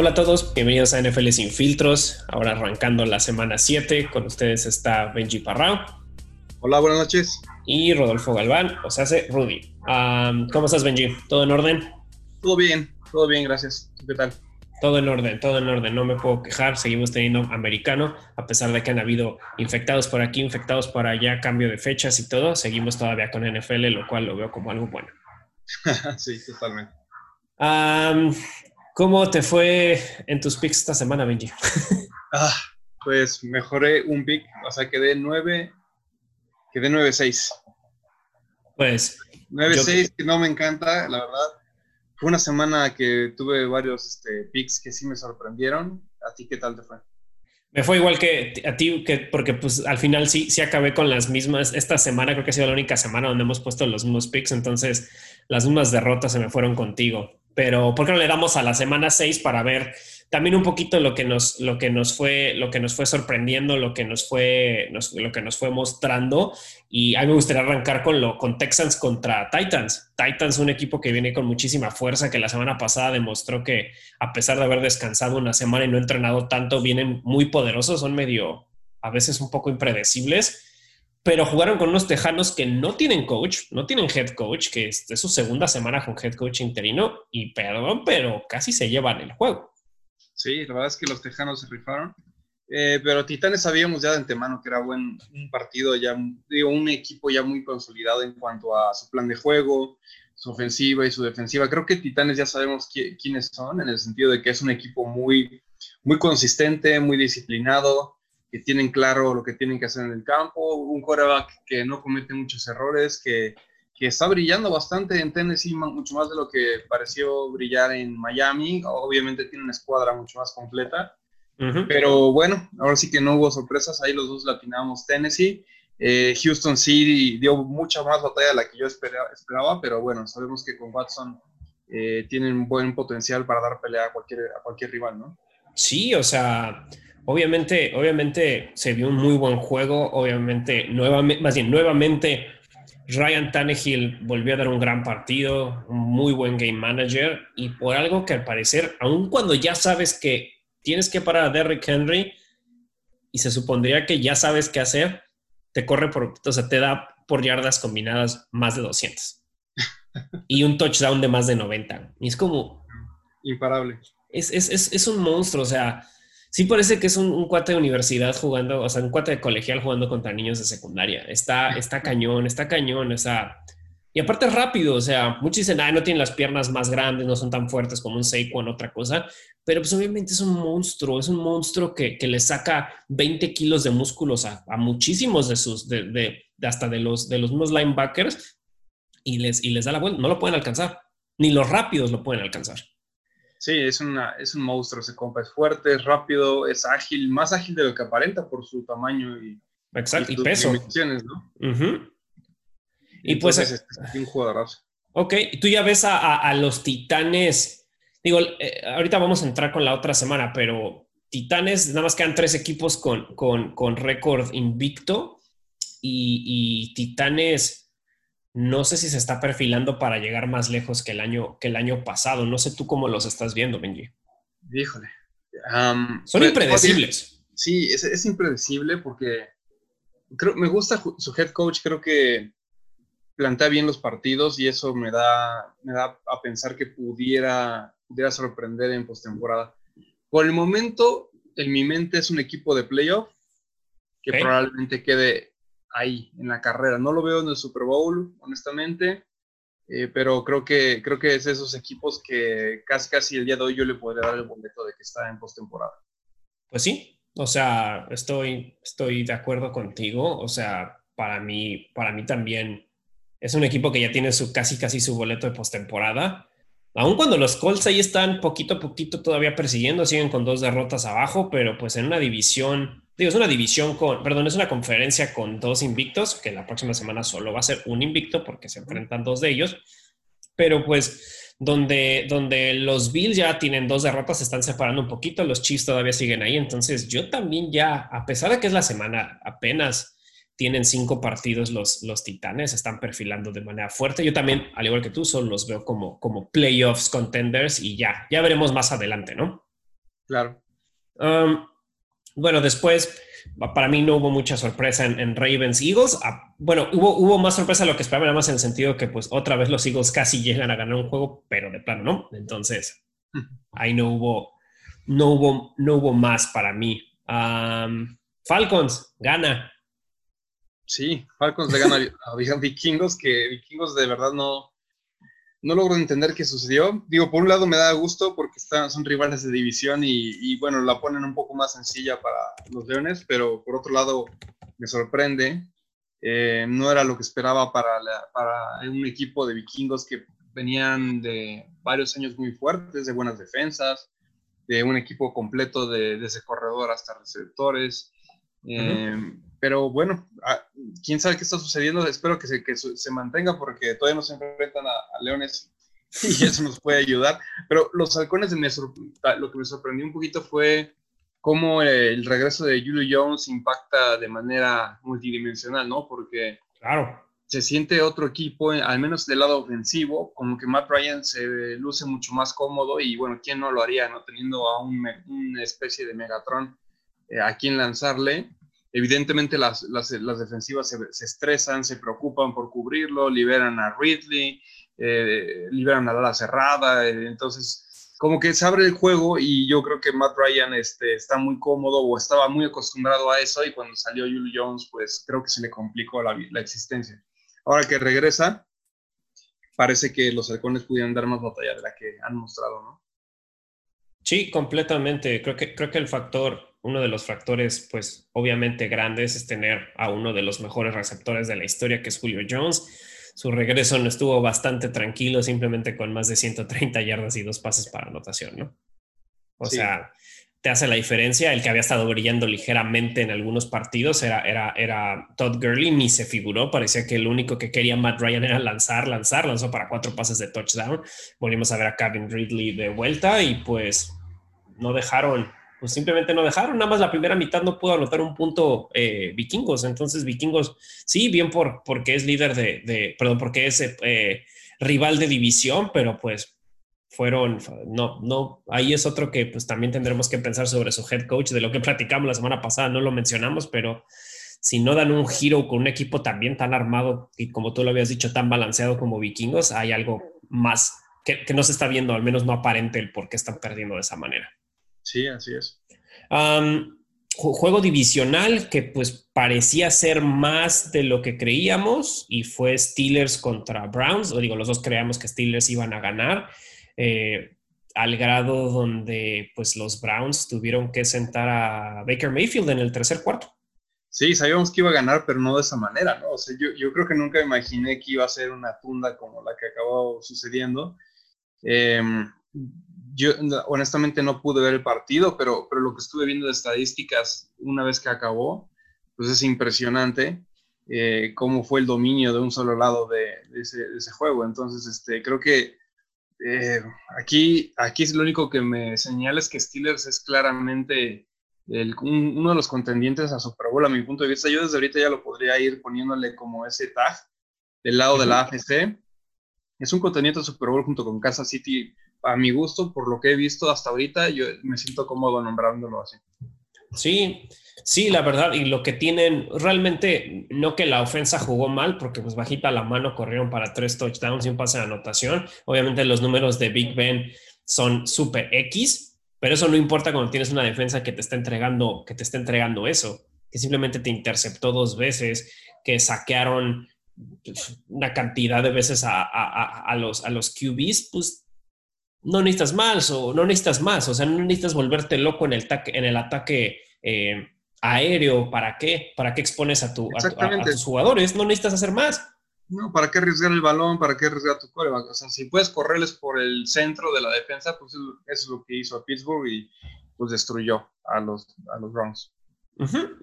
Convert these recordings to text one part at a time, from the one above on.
Hola a todos, bienvenidos a NFL Sin Filtros. Ahora arrancando la semana 7, con ustedes está Benji Parrao. Hola, buenas noches. Y Rodolfo Galván, o sea, hace Rudy. ¿Cómo estás, Benji? ¿Todo en orden? Todo bien, todo bien, gracias. ¿Qué tal? Todo en orden, todo en orden, no me puedo quejar, seguimos teniendo americano, a pesar de que han habido infectados por aquí, infectados por allá, cambio de fechas y todo, seguimos todavía con NFL, lo cual lo veo como algo bueno. sí, totalmente. ¿Cómo te fue en tus picks esta semana, Benji? ah, pues mejoré un pick, o sea, quedé 9, quedé 9-6. Pues. 9-6, que no me encanta, la verdad. Fue una semana que tuve varios este, picks que sí me sorprendieron. ¿A ti qué tal te fue? Me fue igual que a ti, que, porque pues al final sí, sí acabé con las mismas. Esta semana creo que ha sido la única semana donde hemos puesto los mismos picks, entonces las mismas derrotas se me fueron contigo pero ¿por qué no le damos a la semana 6 para ver también un poquito lo que nos, lo que nos, fue, lo que nos fue sorprendiendo, lo que nos fue, lo que nos fue mostrando? Y a mí me gustaría arrancar con, lo, con Texans contra Titans. Titans, un equipo que viene con muchísima fuerza, que la semana pasada demostró que a pesar de haber descansado una semana y no entrenado tanto, vienen muy poderosos, son medio, a veces un poco impredecibles pero jugaron con unos tejanos que no tienen coach, no tienen head coach, que es, su segunda semana con head coach interino, y perdón, pero casi se llevan el juego. Sí, la verdad es que los tejanos se rifaron. Eh, pero Titanes sabíamos ya de antemano que era buen, un partido, ya digo, un equipo ya muy consolidado en cuanto a su plan de juego, su ofensiva y su defensiva. Creo que Titanes ya sabemos quiénes son, en el sentido de que es un equipo muy, muy consistente, muy disciplinado, que tienen claro lo que tienen que hacer en el campo, un quarterback que no comete muchos errores, que, que está brillando bastante en Tennessee, mucho más de lo que pareció brillar en Miami. Obviamente tiene una escuadra mucho más completa. Pero bueno, ahora sí que no hubo sorpresas, ahí los dos latinamos Tennessee. Eh, Houston sí dio mucha más batalla de la que yo esperaba, pero bueno, sabemos que con Watson eh, tienen buen potencial para dar pelea a cualquier, a cualquier rival, ¿no? Sí, o sea, Obviamente, obviamente se vio un muy buen juego, obviamente, nuevamente, más bien, nuevamente Ryan Tannehill volvió a dar un gran partido, un muy buen game manager y por algo que al parecer, aun cuando ya sabes que tienes que parar a Derrick Henry y se supondría que ya sabes qué hacer, te corre por, o sea, te da por yardas combinadas más de 200 y un touchdown de más de 90. Y es como... Imparable. Es, es, es, es un monstruo, o sea, sí parece que es un, cuate de universidad jugando, o sea, un cuate de colegial jugando contra niños de secundaria. Está, está cañón, está cañón, o sea, y aparte es rápido, o sea, muchos dicen, ah, no tienen las piernas más grandes, no son tan fuertes como un Saquon, otra cosa, pero pues obviamente es un monstruo, es un monstruo que, que le saca 20 kilos de músculos a, a muchísimos de sus, de, de, hasta de los, de los mismos linebackers y les, y les da la vuelta, no lo pueden alcanzar, ni los rápidos lo pueden alcanzar. Sí, es, una, es un monstruo ese compa. Es fuerte, es rápido, es ágil, más ágil de lo que aparenta por su tamaño y, Exacto, y, peso. ¿no? Y pues. Es, un jugadorazo. Ok, tú ya ves a, a, los titanes. Digo, eh, ahorita vamos a entrar con la otra semana, pero Titanes, nada más quedan tres equipos con, con, con récord invicto y, y Titanes no sé si se está perfilando para llegar más lejos que el año, que el año pasado. No sé tú cómo los estás viendo, Benji. Híjole. Son impredecibles. Sí, es, impredecible porque creo, me gusta su head coach, creo que plantea bien los partidos y eso me da, me da a pensar que pudiera, pudiera sorprender en postemporada. Por el momento, en mi mente es un equipo de playoff que probablemente quede ahí en la carrera. No lo veo en el Super Bowl, honestamente, eh, pero creo que, creo que es esos equipos que casi casi el día de hoy yo le podría dar el boleto de que está en postemporada. Pues sí, o sea, estoy, estoy de acuerdo contigo. O sea, para mí, para mí también es un equipo que ya tiene su casi casi su boleto de postemporada. Aun cuando los Colts ahí están poquito a poquito todavía persiguiendo, siguen con dos derrotas abajo, pero pues en una división Digo, es una división con, perdón, es una conferencia con dos invictos, que la próxima semana solo va a ser un invicto porque se enfrentan dos de ellos, pero pues donde, donde los Bills ya tienen dos derrotas, se están separando un poquito, los Chiefs todavía siguen ahí, entonces yo también ya, a pesar de que es la semana, apenas tienen cinco partidos los, los Titanes, están perfilando de manera fuerte. Yo también, al igual que tú, solo los veo como, como playoffs contenders y ya, ya veremos más adelante, ¿no? Claro. Um, bueno, después, para mí no hubo mucha sorpresa en, Ravens Eagles. Ah, bueno, hubo, hubo más sorpresa de lo que esperaba, nada más en el sentido que, pues, otra vez los Eagles casi llegan a ganar un juego, pero de plano no. Entonces, ahí no hubo, no hubo, no hubo más para mí. Um, Falcons gana. Sí, Falcons le gana a Vikingos, que Vikingos de verdad no, no logro entender qué sucedió. Digo, por un lado me da gusto porque están, son rivales de división y, bueno, la ponen un poco más sencilla para los Leones, pero por otro lado me sorprende. Eh, no era lo que esperaba para, para un equipo de vikingos que venían de varios años muy fuertes, de buenas defensas, de un equipo completo de, desde corredor hasta receptores. Eh, pero bueno, quién sabe qué está sucediendo. Espero que se, que se mantenga porque todavía no se enfrentan a, Leones y eso nos puede ayudar. Pero los halcones, lo que me sorprendió un poquito fue cómo el regreso de Julio Jones impacta de manera multidimensional, ¿no? Porque claro. se siente otro equipo, al menos del lado ofensivo, como que Matt Ryan se luce mucho más cómodo y bueno, ¿quién no lo haría, no? Teniendo a un, una especie de Megatron eh, a quien lanzarle Evidentemente las, las, defensivas se, se, estresan, se preocupan por cubrirlo, liberan a Ridley, eh, liberan a la cerrada, eh, entonces como que se abre el juego y yo creo que Matt Ryan este, está muy cómodo o estaba muy acostumbrado a eso y cuando salió Julio Jones pues creo que se le complicó la, la existencia. Ahora que regresa, parece que los halcones pudieran dar más batalla de la que han mostrado, ¿no? Sí, completamente. Creo que, creo que el factor uno de los factores, pues obviamente grandes, es tener a uno de los mejores receptores de la historia, que es Julio Jones. Su regreso no estuvo bastante tranquilo, simplemente con más de 130 yardas y dos pases para anotación, ¿no? O sea, te hace la diferencia. El que había estado brillando ligeramente en algunos partidos era, era, era Todd Gurley, ni se figuró. Parecía que el único que quería Matt Ryan era lanzar, lanzar, lanzó para cuatro pases de touchdown. Volvimos a ver a Kevin Ridley de vuelta y pues no dejaron pues simplemente no dejaron. Nada más la primera mitad no pudo anotar un punto eh, vikingos. Entonces, vikingos, sí, bien por, porque es líder de, perdón, porque es eh, rival de división, pero pues fueron, no, no, ahí es otro que pues también tendremos que pensar sobre su head coach, de lo que platicamos la semana pasada, no lo mencionamos, pero si no dan un giro con un equipo también tan armado y como tú lo habías dicho, tan balanceado como vikingos, hay algo más que, que no se está viendo, al menos no aparente el por qué están perdiendo de esa manera. Sí, así es. juego divisional que pues parecía ser más de lo que creíamos y fue Steelers contra Browns, o digo, los dos creíamos que Steelers iban a ganar, eh, al grado donde pues los Browns tuvieron que sentar a Baker Mayfield en el tercer cuarto. Sí, sabíamos que iba a ganar, pero no de esa manera, ¿no? O sea, yo, yo creo que nunca imaginé que iba a ser una tunda como la que acabó sucediendo. Eh, yo honestamente no pude ver el partido, pero, pero lo que estuve viendo de estadísticas una vez que acabó, pues es impresionante eh, cómo fue el dominio de un solo lado de, ese, juego. Entonces, este, creo que eh, aquí, aquí es lo único que me señala es que Steelers es claramente uno de los contendientes a Super Bowl a mi punto de vista. Yo desde ahorita ya lo podría ir poniéndole como ese tag del lado de la AFC. Es un contendiente a Super Bowl junto con Kansas City a mi gusto, por lo que he visto hasta ahorita, yo me siento cómodo nombrándolo así. Sí, sí, la verdad, y lo que tienen, realmente, no que la ofensa jugó mal, porque pues bajita la mano corrieron para tres touchdowns y un pase de anotación. Obviamente los números de Big Ben son súper X, pero eso no importa cuando tienes una defensa que te está entregando, que te está entregando eso, que simplemente te interceptó dos veces, que saquearon pues, una cantidad de veces a, a, los, a los QBs, pues no necesitas más o no necesitas más, o sea, no necesitas volverte loco en el, en el ataque eh, aéreo, ¿para qué? ¿Para qué expones a, tu, a, tus jugadores? No necesitas hacer más. No, ¿para qué arriesgar el balón? ¿Para qué arriesgar tu coreback? O sea, si puedes correrles por el centro de la defensa, pues eso es lo que hizo a Pittsburgh y pues destruyó a los, a los Browns.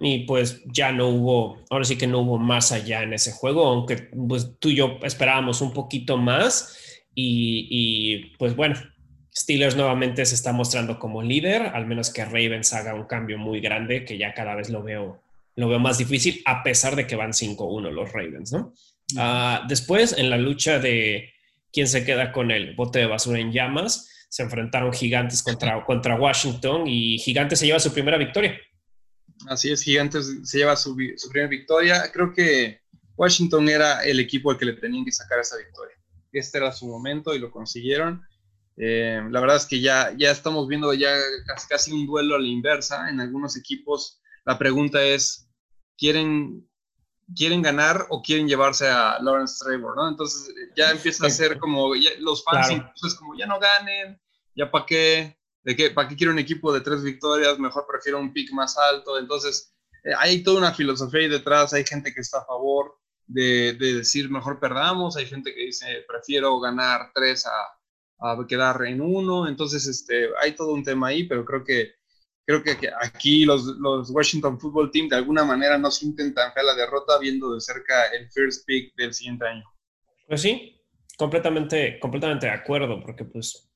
Y pues ya no hubo, ahora sí que no hubo más allá en ese juego, aunque pues tú y yo esperábamos un poquito más. Y, y pues bueno, Steelers nuevamente se está mostrando como líder, al menos que Ravens haga un cambio muy grande, que ya cada vez lo veo, lo veo más difícil, a pesar de que van 5-1 los Ravens, ¿no? Ah, después, en la lucha de quién se queda con el bote de basura en llamas, se enfrentaron Gigantes contra, contra Washington y Gigantes se lleva su primera victoria. Así es, Gigantes se lleva su, su primera victoria. Creo que Washington era el equipo al que le tenían que sacar esa victoria. Este era su momento y lo consiguieron. Eh, la verdad es que ya, ya estamos viendo ya casi, casi un duelo a la inversa. En algunos equipos la pregunta es, ¿quieren, ¿quieren ganar o quieren llevarse a Lawrence Trevor? ¿no? Entonces ya empieza a ser como los fans, es como ya no ganen, ya para qué, de qué, para qué quiero un equipo de tres victorias, mejor prefiero un pick más alto. Entonces eh, hay toda una filosofía ahí detrás, hay gente que está a favor de, de decir mejor perdamos, hay gente que dice prefiero ganar tres a a quedar en uno. Entonces, este, hay todo un tema ahí, pero creo que, creo que aquí los, los Washington Football Team de alguna manera no sienten tan fea la derrota viendo de cerca el first pick del siguiente año. Pues sí, completamente, completamente de acuerdo, porque pues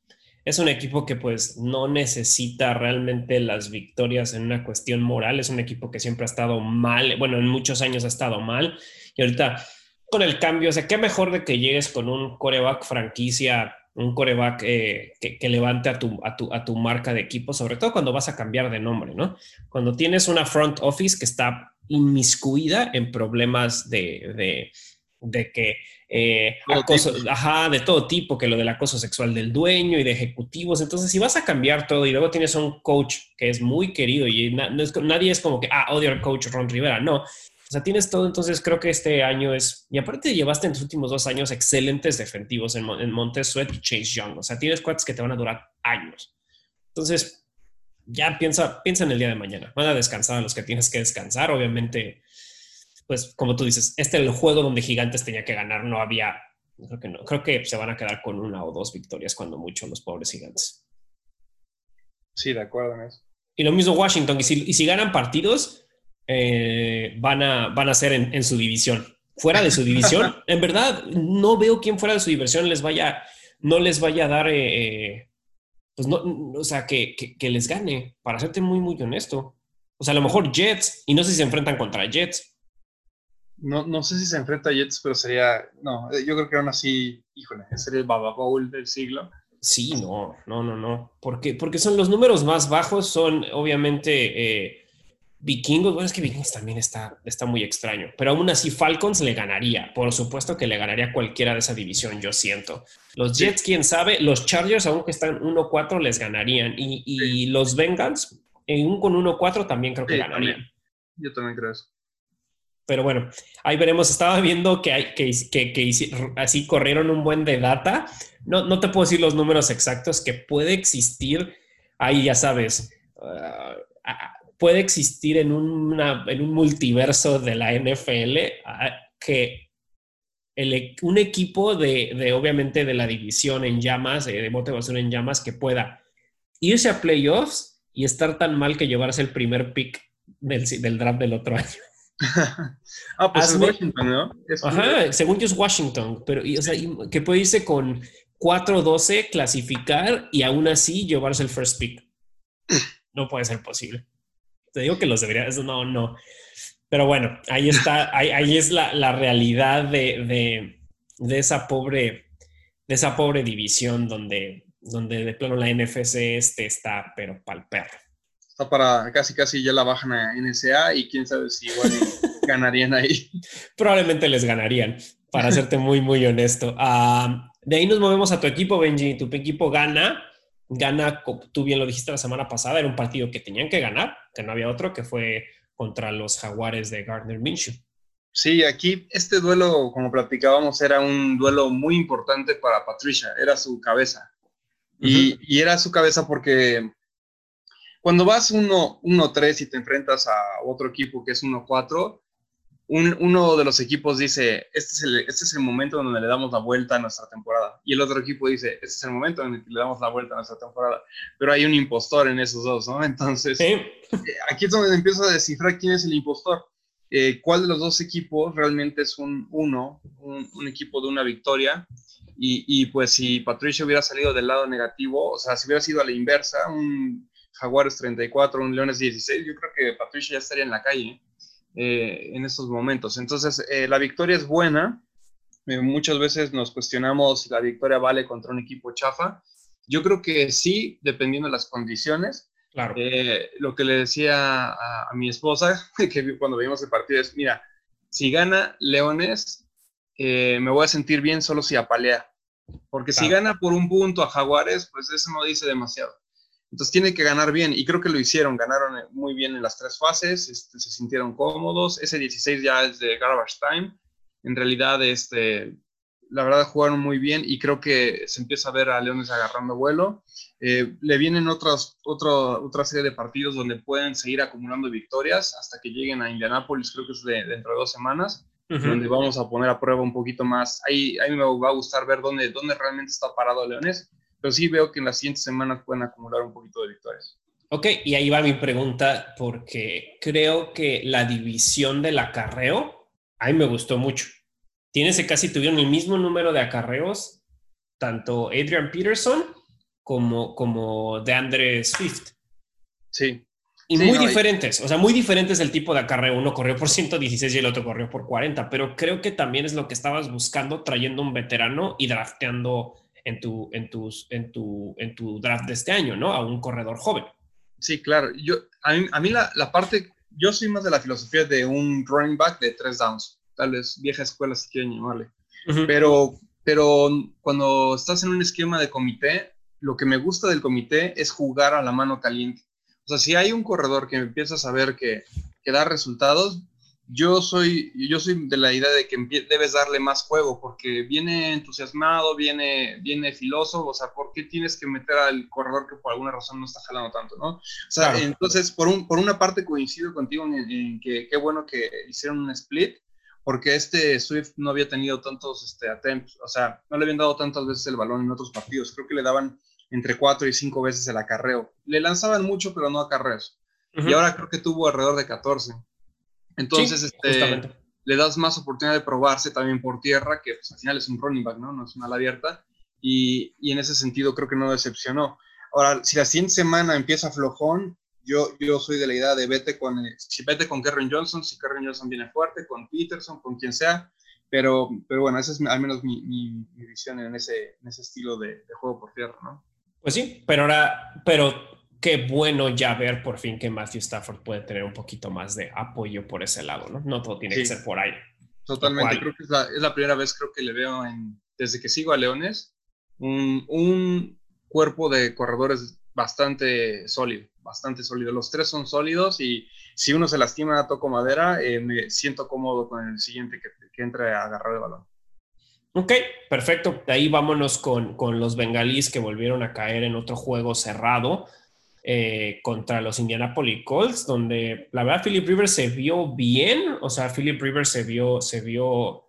es un equipo que pues no necesita realmente las victorias en una cuestión moral, es un equipo que siempre ha estado mal, bueno, en muchos años ha estado mal, y ahorita con el cambio, o sea, qué mejor de que llegues con un coreback franquicia un coreback eh, que, levante a tu, a, tu, a tu marca de equipo, sobre todo cuando vas a cambiar de nombre, ¿no? Cuando tienes una front office que está inmiscuida en problemas de, de, que eh, acoso, ajá, de todo tipo, que lo del acoso sexual del dueño y de ejecutivos. Entonces, si vas a cambiar todo y luego tienes un coach que es muy querido y nadie es como que, ah, odio al coach Ron Rivera, no. O sea, tienes todo, entonces creo que este año es, y aparte llevaste en los últimos dos años excelentes defensivos en, en Montez Sweat y Chase Young, o sea, tienes cuates que te van a durar años. Entonces, ya piensa, piensa en el día de mañana, van a descansar a los que tienes que descansar, obviamente, pues como tú dices, este es el juego donde Gigantes tenía que ganar, no había, creo que no, creo que se van a quedar con una o dos victorias cuando mucho los pobres Gigantes. Sí, de acuerdo en eso. Y lo mismo Washington, y si, y si ganan partidos, eh, van, a, van a ser en, su división. Fuera de su división, en verdad, no veo quién fuera de su división les vaya, no les vaya a dar, eh, eh, pues no, o sea, que, que, les gane, para serte muy, muy honesto. O sea, a lo mejor Jets, y no sé si se enfrentan contra Jets. No, no sé si se enfrenta a Jets, pero sería, no, yo creo que aún así, híjole, sería el Baba Bowl del siglo. Sí, no, no, no, no. Porque, porque son los números más bajos, son obviamente Vikingos, bueno, es que Vikingos también está, está muy extraño, pero aún así Falcons le ganaría. Por supuesto que le ganaría cualquiera de esa división, yo siento. Los Jets, quién sabe, los Chargers, aunque están 1-4, les ganarían. Y, los Bengals, en un con 1-4, también creo que ganarían. Yo también creo eso. Pero bueno, ahí veremos. Estaba viendo que, hay, que, que, así corrieron un buen de data. No, no te puedo decir los números exactos, que puede existir, ahí ya sabes. Uh, puede existir en, una, en un multiverso de la NFL ah, que el, un equipo de, obviamente, de la división en llamas, de, de motivación en llamas, que pueda irse a playoffs y estar tan mal que llevarse el primer pick del, del draft del otro año. ah, pues es Washington, ¿no? Ajá, según yo es Washington, pero o sea, que puede irse con 4-12, clasificar y aún así llevarse el first pick. No puede ser posible. Te digo que los debería, eso no, no. Pero bueno, ahí está, ahí, es la, realidad de, esa pobre, de esa pobre división donde, donde de plano la NFC este está, pero pa'l perro. Está para casi casi ya la bajan a NSA y quién sabe si igual ganarían ahí. Probablemente les ganarían, para serte muy, muy honesto. Ah, de ahí nos movemos a tu equipo, Benji. Tu equipo gana gana, tú bien lo dijiste la semana pasada, era un partido que tenían que ganar, que no había otro, que fue contra los Jaguares de Gardner Minshew. Sí, aquí este duelo, como platicábamos, era un duelo muy importante para Patricia, era su cabeza. y, y, era su cabeza porque cuando vas 1-3 y te enfrentas a otro equipo que es 1-4, uno de los equipos dice, este es, el, este es el momento donde le damos la vuelta a nuestra temporada. Y el otro equipo dice, este es el momento en el que le damos la vuelta a nuestra temporada. Pero hay un impostor en esos dos, ¿no? Entonces, eh, aquí es donde empiezo a descifrar quién es el impostor. Eh, ¿Cuál de los dos equipos realmente es un uno, un, equipo de una victoria? Y, y, pues si Patricio hubiera salido del lado negativo, o sea, si hubiera sido a la inversa, un Jaguares 34, un Leones 16, yo creo que Patricio ya estaría en la calle. Eh, en estos momentos. Entonces, eh, la victoria es buena. Eh, muchas veces nos cuestionamos si la victoria vale contra un equipo chafa. Yo creo que sí, dependiendo de las condiciones. Claro. Lo que le decía a, mi esposa, que cuando vimos el partido, es, mira, si gana Leones, me voy a sentir bien solo si apalea. Porque si gana por un punto a Jaguares, pues eso no dice demasiado. Entonces tiene que ganar bien y creo que lo hicieron, ganaron eh, muy bien en las tres fases, este, se sintieron cómodos, ese 16 ya es de garbage time, en realidad este, la verdad jugaron muy bien y creo que se empieza a ver a Leones agarrando vuelo. Eh, le vienen otros, otro, otra serie de partidos donde pueden seguir acumulando victorias hasta que lleguen a Indianápolis, creo que es de, dentro de dos semanas, donde vamos a poner a prueba un poquito más. Ahí, ahí me va a gustar ver dónde, dónde realmente está parado Leones pero sí veo que en las siguientes semanas pueden acumular un poquito de victorias. Ok, y ahí va mi pregunta, porque creo que la división del acarreo, a mí me gustó mucho. Tienes casi tuvieron el mismo número de acarreos, tanto Adrian Peterson como, como de Andre Swift. Sí. Y muy diferentes, o sea, muy diferentes el tipo de acarreo. Uno corrió por 116 y el otro corrió por 40, pero creo que también es lo que estabas buscando trayendo un veterano y drafteando en tu, en, tus, en, tu, en tu draft de este año, ¿no? A un corredor joven. Sí, claro. Yo, a mí, a mí la, la, parte, yo soy más de la filosofía de un running back de tres downs, tal vez vieja escuela si quieren llamarle. pero, pero cuando estás en un esquema de comité, lo que me gusta del comité es jugar a la mano caliente. O sea, si hay un corredor que empieza a saber que, que da resultados, yo soy, yo soy de la idea de que debes darle más juego, porque viene entusiasmado, viene, viene filoso, o sea, ¿por qué tienes que meter al corredor que por alguna razón no está jalando tanto, no? O sea, entonces, por, un, por una parte coincido contigo en, que qué bueno que hicieron un split, porque este Swift no había tenido tantos este, attempts, o sea, no le habían dado tantas veces el balón en otros partidos, creo que le daban entre cuatro y cinco veces el acarreo. Le lanzaban mucho, pero no acarreos. Y ahora creo que tuvo alrededor de 14. Entonces, este, le das más oportunidad de probarse también por tierra, que pues, al final es un running back, ¿no? No es una ala abierta. Y, y, en ese sentido creo que no decepcionó. Ahora, si la siguiente semana empieza flojón, yo, yo soy de la idea de vete con, eh, si vete con Karen Johnson, si Karen Johnson viene fuerte, con Peterson, con quien sea, pero, pero bueno, esa es al menos mi, mi, visión en ese, en ese estilo de, de, juego por tierra, ¿no? Pues sí, pero ahora, pero qué bueno ya ver por fin que Matthew Stafford puede tener un poquito más de apoyo por ese lado, ¿no? No todo tiene que ser por ahí. Totalmente, creo que es la, primera vez creo que le veo en, desde que sigo a Leones un, un cuerpo de corredores bastante sólido, bastante sólido. Los tres son sólidos y si uno se lastima, toco madera, eh, me siento cómodo con el siguiente que, que entre a agarrar el balón. Ok, perfecto. De ahí vámonos con, con los bengalíes que volvieron a caer en otro juego cerrado. Eh, contra los Indianapolis Colts, donde la verdad Philip Rivers se vio bien, o sea, Philip Rivers se vio, se vio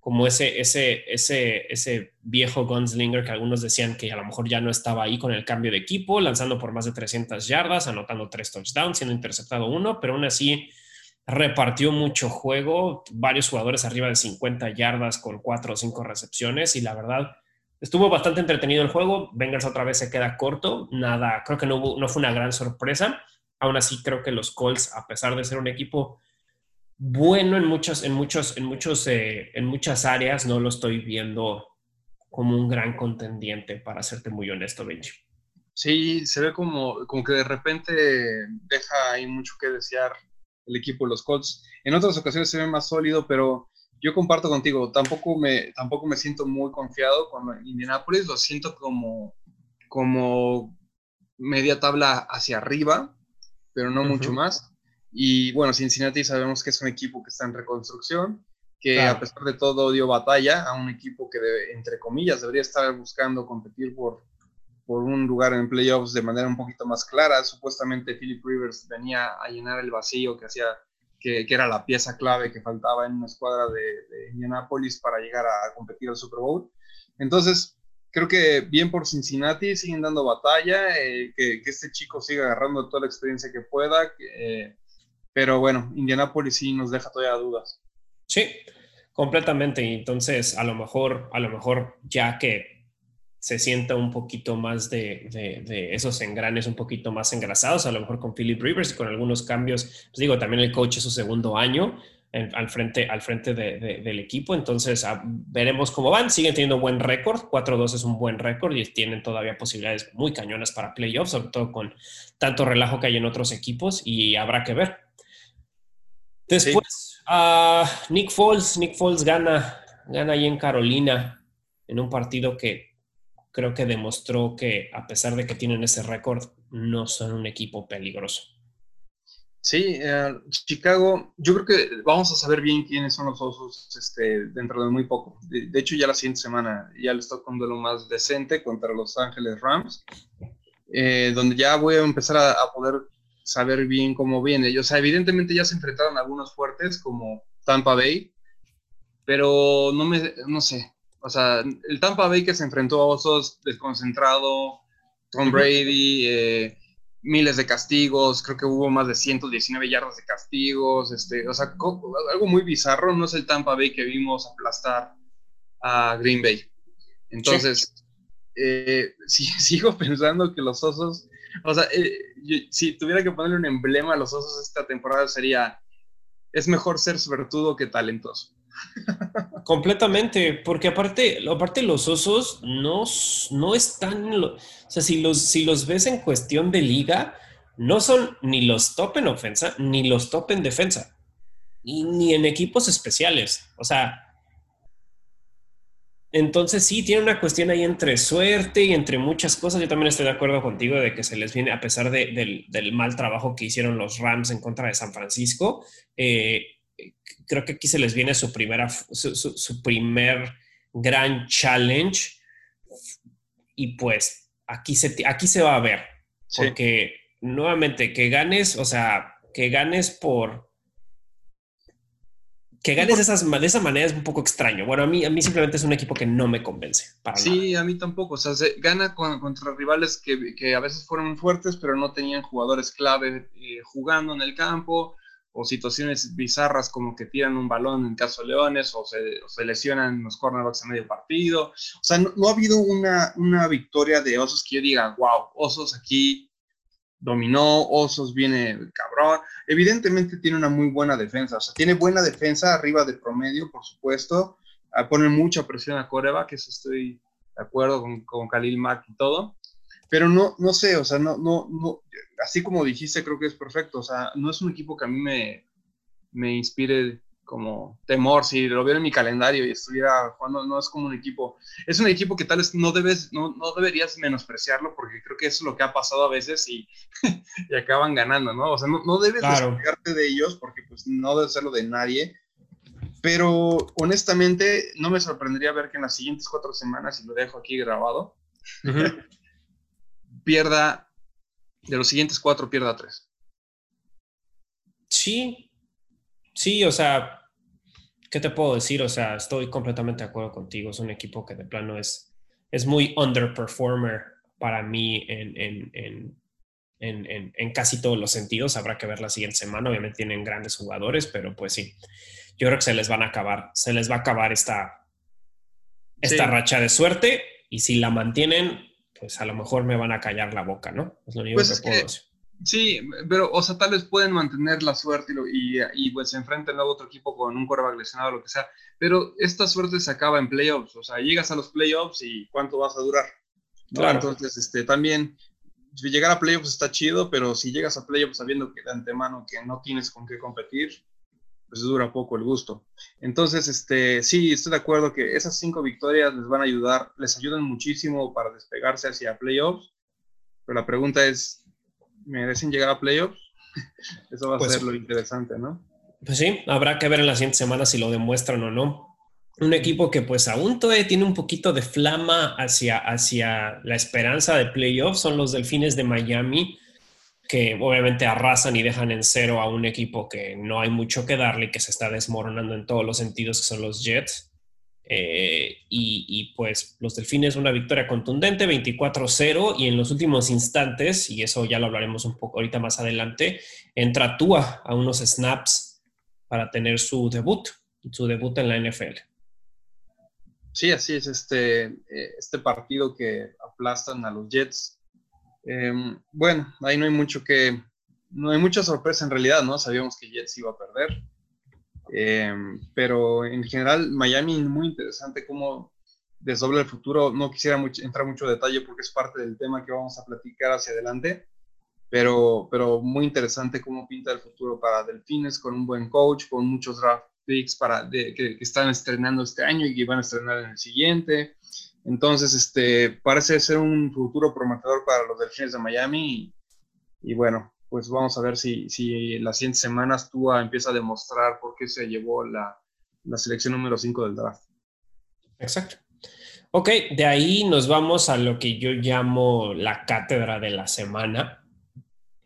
como ese, ese, ese, ese viejo gunslinger que algunos decían que a lo mejor ya no estaba ahí con el cambio de equipo, lanzando por más de 300 yardas, anotando tres touchdowns, siendo interceptado uno, pero aún así repartió mucho juego, varios jugadores arriba de 50 yardas con cuatro o cinco recepciones y la verdad estuvo bastante entretenido el juego. Bengals otra vez se queda corto. Nada, creo que no, no fue una gran sorpresa. Aún así, creo que los Colts, a pesar de ser un equipo bueno en muchos, en muchos, en muchos, eh, en muchas áreas, no lo estoy viendo como un gran contendiente, para serte muy honesto, Benji. Sí, se ve como, como que de repente deja ahí mucho que desear el equipo de los Colts. En otras ocasiones se ve más sólido, pero yo comparto contigo, tampoco me, tampoco me siento muy confiado con Indianapolis, lo siento como, como media tabla hacia arriba, pero no mucho más. Y bueno, Cincinnati sabemos que es un equipo que está en reconstrucción, que a pesar de todo dio batalla a un equipo que, entre comillas, debería estar buscando competir por, por un lugar en playoffs de manera un poquito más clara. Supuestamente Philip Rivers venía a llenar el vacío que hacía que, era la pieza clave que faltaba en una escuadra de, de Indianapolis para llegar a competir al Super Bowl. Entonces, creo que bien por Cincinnati, siguen dando batalla, eh, que, este chico siga agarrando toda la experiencia que pueda, eh, pero bueno, Indianapolis sí nos deja todavía dudas. Sí, completamente. Entonces, a lo mejor, a lo mejor ya que se sienta un poquito más de, esos engranes un poquito más engrasados, a lo mejor con Philip Rivers y con algunos cambios. Pues digo, también el coach es su segundo año, al frente, al frente del equipo. Entonces, ah, veremos cómo van. Siguen teniendo buen récord. 4-2 es un buen récord y tienen todavía posibilidades muy cañonas para playoffs, sobre todo con tanto relajo que hay en otros equipos y habrá que ver. Después, ah, Nick Foles. Nick Foles gana, gana ahí en Carolina en un partido que creo que demostró que a pesar de que tienen ese récord, no son un equipo peligroso. Sí, eh, Chicago, yo creo que vamos a saber bien quiénes son los osos este, dentro de muy poco. De, hecho, ya la siguiente semana ya les toca un duelo más decente contra Los Ángeles Rams, eh, donde ya voy a empezar a, poder saber bien cómo viene. O sea, evidentemente ya se enfrentaron algunos fuertes como Tampa Bay, pero no me, no sé. O sea, el Tampa Bay que se enfrentó a osos desconcentrado, Tom Brady, eh, miles de castigos, creo que hubo más de 119 yardas de castigos, este, o sea, algo muy bizarro, no es el Tampa Bay que vimos aplastar a Green Bay. Entonces, eh, sigo pensando que los osos, o sea, eh, si tuviera que ponerle un emblema a los osos esta temporada sería, es mejor ser suertudo que talentoso. Completamente, porque aparte, aparte los osos no, no están, o sea, si los, si los ves en cuestión de liga, no son ni los top en ofensa, ni los top en defensa, ni en equipos especiales. O sea, entonces sí, tiene una cuestión ahí entre suerte y entre muchas cosas. Yo también estoy de acuerdo contigo de que se les viene, a pesar del, mal trabajo que hicieron los Rams en contra de San Francisco, eh, creo que aquí se les viene su, primera, su, primer gran challenge y pues aquí se, aquí se va a ver. Porque nuevamente, que ganes, o sea, que ganes por... Que ganes de, esas, de esa manera es un poco extraño. Bueno, a mí, a mí simplemente es un equipo que no me convence. Para sí, a mí tampoco. O sea, gana contra rivales que, que, a veces fueron fuertes, pero no tenían jugadores clave eh, jugando en el campo o situaciones bizarras como que tiran un balón en caso de Leones o se, lesionan los cornerbacks a medio partido. O sea, no, ha habido una, una, victoria de Osos que yo diga, wow, Osos aquí dominó, Osos viene cabrón. Evidentemente tiene una muy buena defensa, o sea, tiene buena defensa arriba de promedio, por supuesto. Ah, pone mucha presión a Coreba, que eso estoy de acuerdo con, con Khalil Mack y todo pero no, no sé, o sea, no, no, no, así como dijiste, creo que es perfecto, o sea, no es un equipo que a mí me, me inspire como temor, si lo viera en mi calendario y estuviera jugando, no es como un equipo, es un equipo que tal vez no debes, no, no deberías menospreciarlo, porque creo que eso es lo que ha pasado a veces y, y acaban ganando, ¿no? O sea, no, no debes claro. de ellos, porque pues no debe serlo de nadie, pero honestamente no me sorprendería ver que en las siguientes cuatro semanas, y lo dejo aquí grabado, pierda, de los siguientes cuatro, pierda tres. Sí, sí, o sea, ¿qué te puedo decir? O sea, estoy completamente de acuerdo contigo. Es un equipo que de plano es, es muy underperformer para mí en, en, en, en, casi todos los sentidos. Habrá que ver la siguiente semana. Obviamente tienen grandes jugadores, pero pues sí, yo creo que se les van a acabar, se les va a acabar esta, esta racha de suerte y si la mantienen, pues a lo mejor me van a callar la boca, ¿no? Es lo único pues que puedo decir. Sí, pero, o sea, tal vez pueden mantener la suerte y, y, pues se enfrenten a otro equipo con un coreback lesionado o lo que sea, pero esta suerte se acaba en playoffs, o sea, llegas a los playoffs y cuánto vas a durar. Claro. Entonces, este, también llegar a playoffs está chido, pero si llegas a playoffs sabiendo que de antemano que no tienes con qué competir, pues dura poco el gusto. Entonces, este, sí, estoy de acuerdo que esas cinco victorias les van a ayudar, les ayudan muchísimo para despegarse hacia playoffs, pero la pregunta es, ¿merecen llegar a playoffs? Eso va a pues ser lo interesante, ¿no? Pues sí, habrá que ver en las siguientes semanas si lo demuestran o no. Un equipo que pues aún todavía tiene un poquito de flama hacia, hacia la esperanza de playoffs son los Delfines de Miami que obviamente arrasan y dejan en cero a un equipo que no hay mucho que darle y que se está desmoronando en todos los sentidos, que son los Jets. Eh, y, pues los Delfines una victoria contundente, 24-0, y en los últimos instantes, y eso ya lo hablaremos un poco ahorita más adelante, entra Tua a unos snaps para tener su debut, su debut en la NFL. Sí, así es, este, eh, este partido que aplastan a los Jets Em, bueno, ahí no hay mucho que, no hay mucha sorpresa en realidad, ¿no? Sabíamos que Jets iba a perder. Em, pero en general, Miami muy interesante cómo desdobla el futuro. No quisiera entrar mucho detalle porque es parte del tema que vamos a platicar hacia adelante, pero, pero muy interesante cómo pinta el futuro para Delfines con un buen coach, con muchos draft picks para, que, que, están estrenando este año y que van a estrenar en el siguiente. Entonces, este, parece ser un futuro prometedor para los Delfines de Miami y, bueno, pues vamos a ver si, si las siguientes semanas Tua empieza a demostrar por qué se llevó la, la selección número 5 del draft. Exacto. Ok, de ahí nos vamos a lo que yo llamo la cátedra de la semana,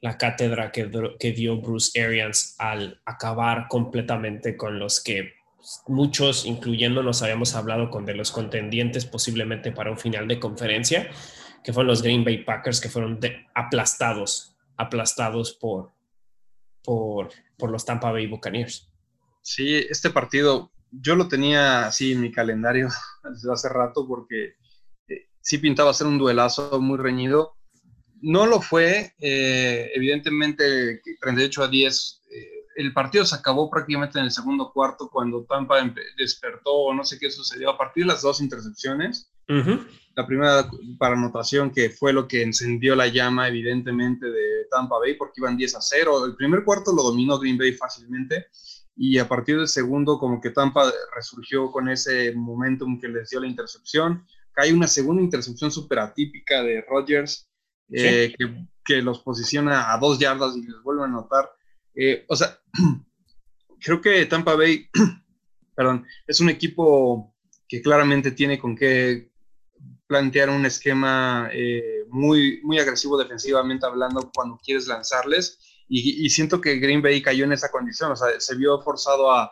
la cátedra que, que dio Bruce Arians al acabar completamente con los que muchos, incluyéndonos, habíamos hablado con de los contendientes posiblemente para un final de conferencia, que fueron los Green Bay Packers, que fueron aplastados aplastados por, por, por los Tampa Bay Buccaneers. Sí, este partido yo lo tenía así en mi calendario desde hace rato porque eh, sí pintaba ser un duelazo muy reñido. No lo fue, eh, evidentemente 38 a 10. El partido se acabó prácticamente en el segundo cuarto cuando Tampa despertó o no sé qué sucedió a partir de las dos intercepciones. La primera para anotación que fue lo que encendió la llama evidentemente de Tampa Bay porque iban 10 a 0. El primer cuarto lo dominó Green Bay fácilmente y a partir del segundo como que Tampa resurgió con ese momentum que les dio la intercepción. Hay una segunda intercepción súper atípica de Rodgers eh, que, que, los posiciona a dos yardas y les vuelve a anotar. Eh, o sea, creo que Tampa Bay, perdón, es un equipo que claramente tiene con qué plantear un esquema eh, muy, muy agresivo defensivamente hablando cuando quieres lanzarles. Y, siento que Green Bay cayó en esa condición, o sea, se vio forzado a,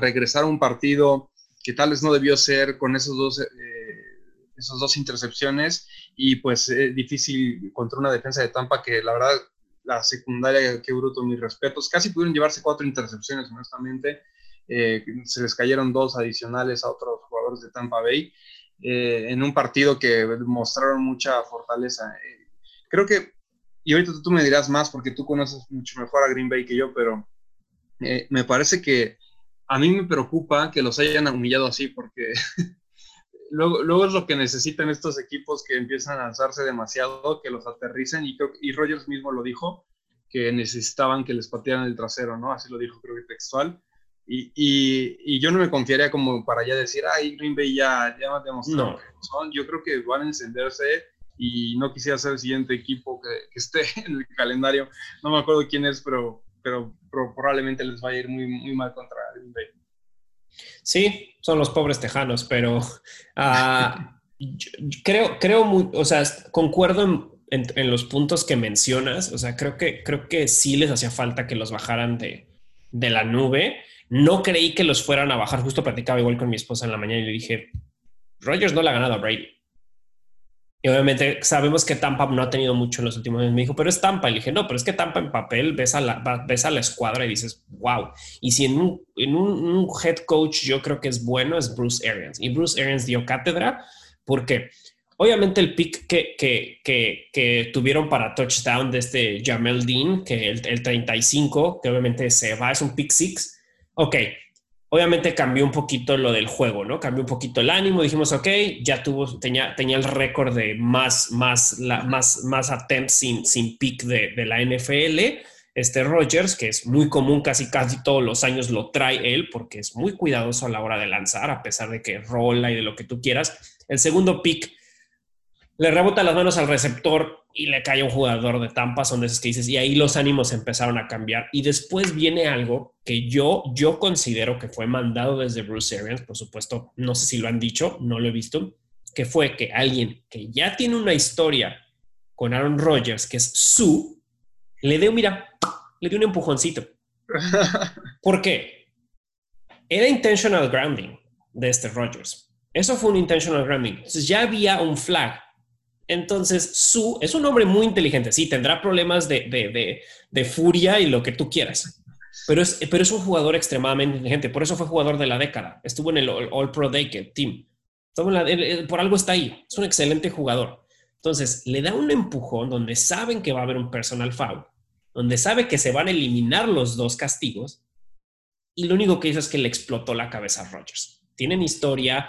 regresar a un partido que tal vez no debió ser con esos dos, eh, esos dos intercepciones y pues es difícil contra una defensa de Tampa que la verdad la secundaria, qué bruto, mis respetos, casi pudieron llevarse cuatro intercepciones honestamente, eh, se les cayeron dos adicionales a otros jugadores de Tampa Bay eh, en un partido que mostraron mucha fortaleza. Eh, creo que, y ahorita tú me dirás más porque tú conoces mucho mejor a Green Bay que yo, pero eh, me parece que a mí me preocupa que los hayan humillado así porque luego, luego, es lo que necesitan estos equipos que empiezan a lanzarse demasiado, que los aterricen y, creo, y Rogers mismo lo dijo, que necesitaban que les patearan el trasero, ¿no? Así lo dijo creo que textual. Y, y, yo no me confiaría como para ya decir, ay, Green Bay ya, ya demostrado son. Yo creo que van a encenderse y no quisiera ser el siguiente equipo que, que, esté en el calendario. No me acuerdo quién es, pero, pero, probablemente les va a ir muy, muy mal contra Green Bay. Sí, son los pobres tejanos, pero uh, creo, creo muy, o sea, concuerdo en, en, los puntos que mencionas. O sea, creo que, creo que sí les hacía falta que los bajaran de, de la nube no creí que los fueran a bajar. Justo platicaba igual con mi esposa en la mañana y le dije, Rogers no le ha ganado a Brady. Y obviamente sabemos que Tampa no ha tenido mucho en los últimos años. Me dijo, pero es Tampa. Y le dije, no, pero es que Tampa en papel ves a la, ves a la escuadra y dices, wow. Y si en, un, en un, head coach yo creo que es bueno, es Bruce Arians. Y Bruce Arians dio cátedra porque obviamente el pick que, que, que, que tuvieron para touchdown de este Jamel Dean, que el, el 35, que obviamente se va, es un pick six ok, obviamente cambió un poquito lo del juego, ¿no? Cambió un poquito el ánimo, dijimos, ok, ya tuvo, tenía, tenía el récord de más, más, la, más, más attempts sin, sin pick de, de, la NFL. Este Rogers, que es muy común, casi casi todos los años lo trae él, porque es muy cuidadoso a la hora de lanzar, a pesar de que rola y de lo que tú quieras. El segundo pick le rebota las manos al receptor y le cae un jugador de Tampa, son de esos que dices, y ahí los ánimos empezaron a cambiar. Y después viene algo que yo, yo considero que fue mandado desde Bruce Arians, por supuesto, no sé si lo han dicho, no lo he visto, que fue que alguien que ya tiene una historia con Aaron Rodgers, que es su, le dio, mira, le dio un empujoncito. ¿Por qué? Era intentional grounding de este Rodgers. Eso fue un intentional grounding. Entonces ya había un flag entonces, Su es un hombre muy inteligente. Sí, tendrá problemas de, furia y lo que tú quieras. Pero es, pero es un jugador extremadamente inteligente. Por eso fue jugador de la década. Estuvo en el All Pro Day Team. por algo está ahí. Es un excelente jugador. Entonces, le da un empujón donde saben que va a haber un personal foul, donde sabe que se van a eliminar los dos castigos. y lo único que hizo es que le explotó la cabeza a Rodgers. Tienen historia,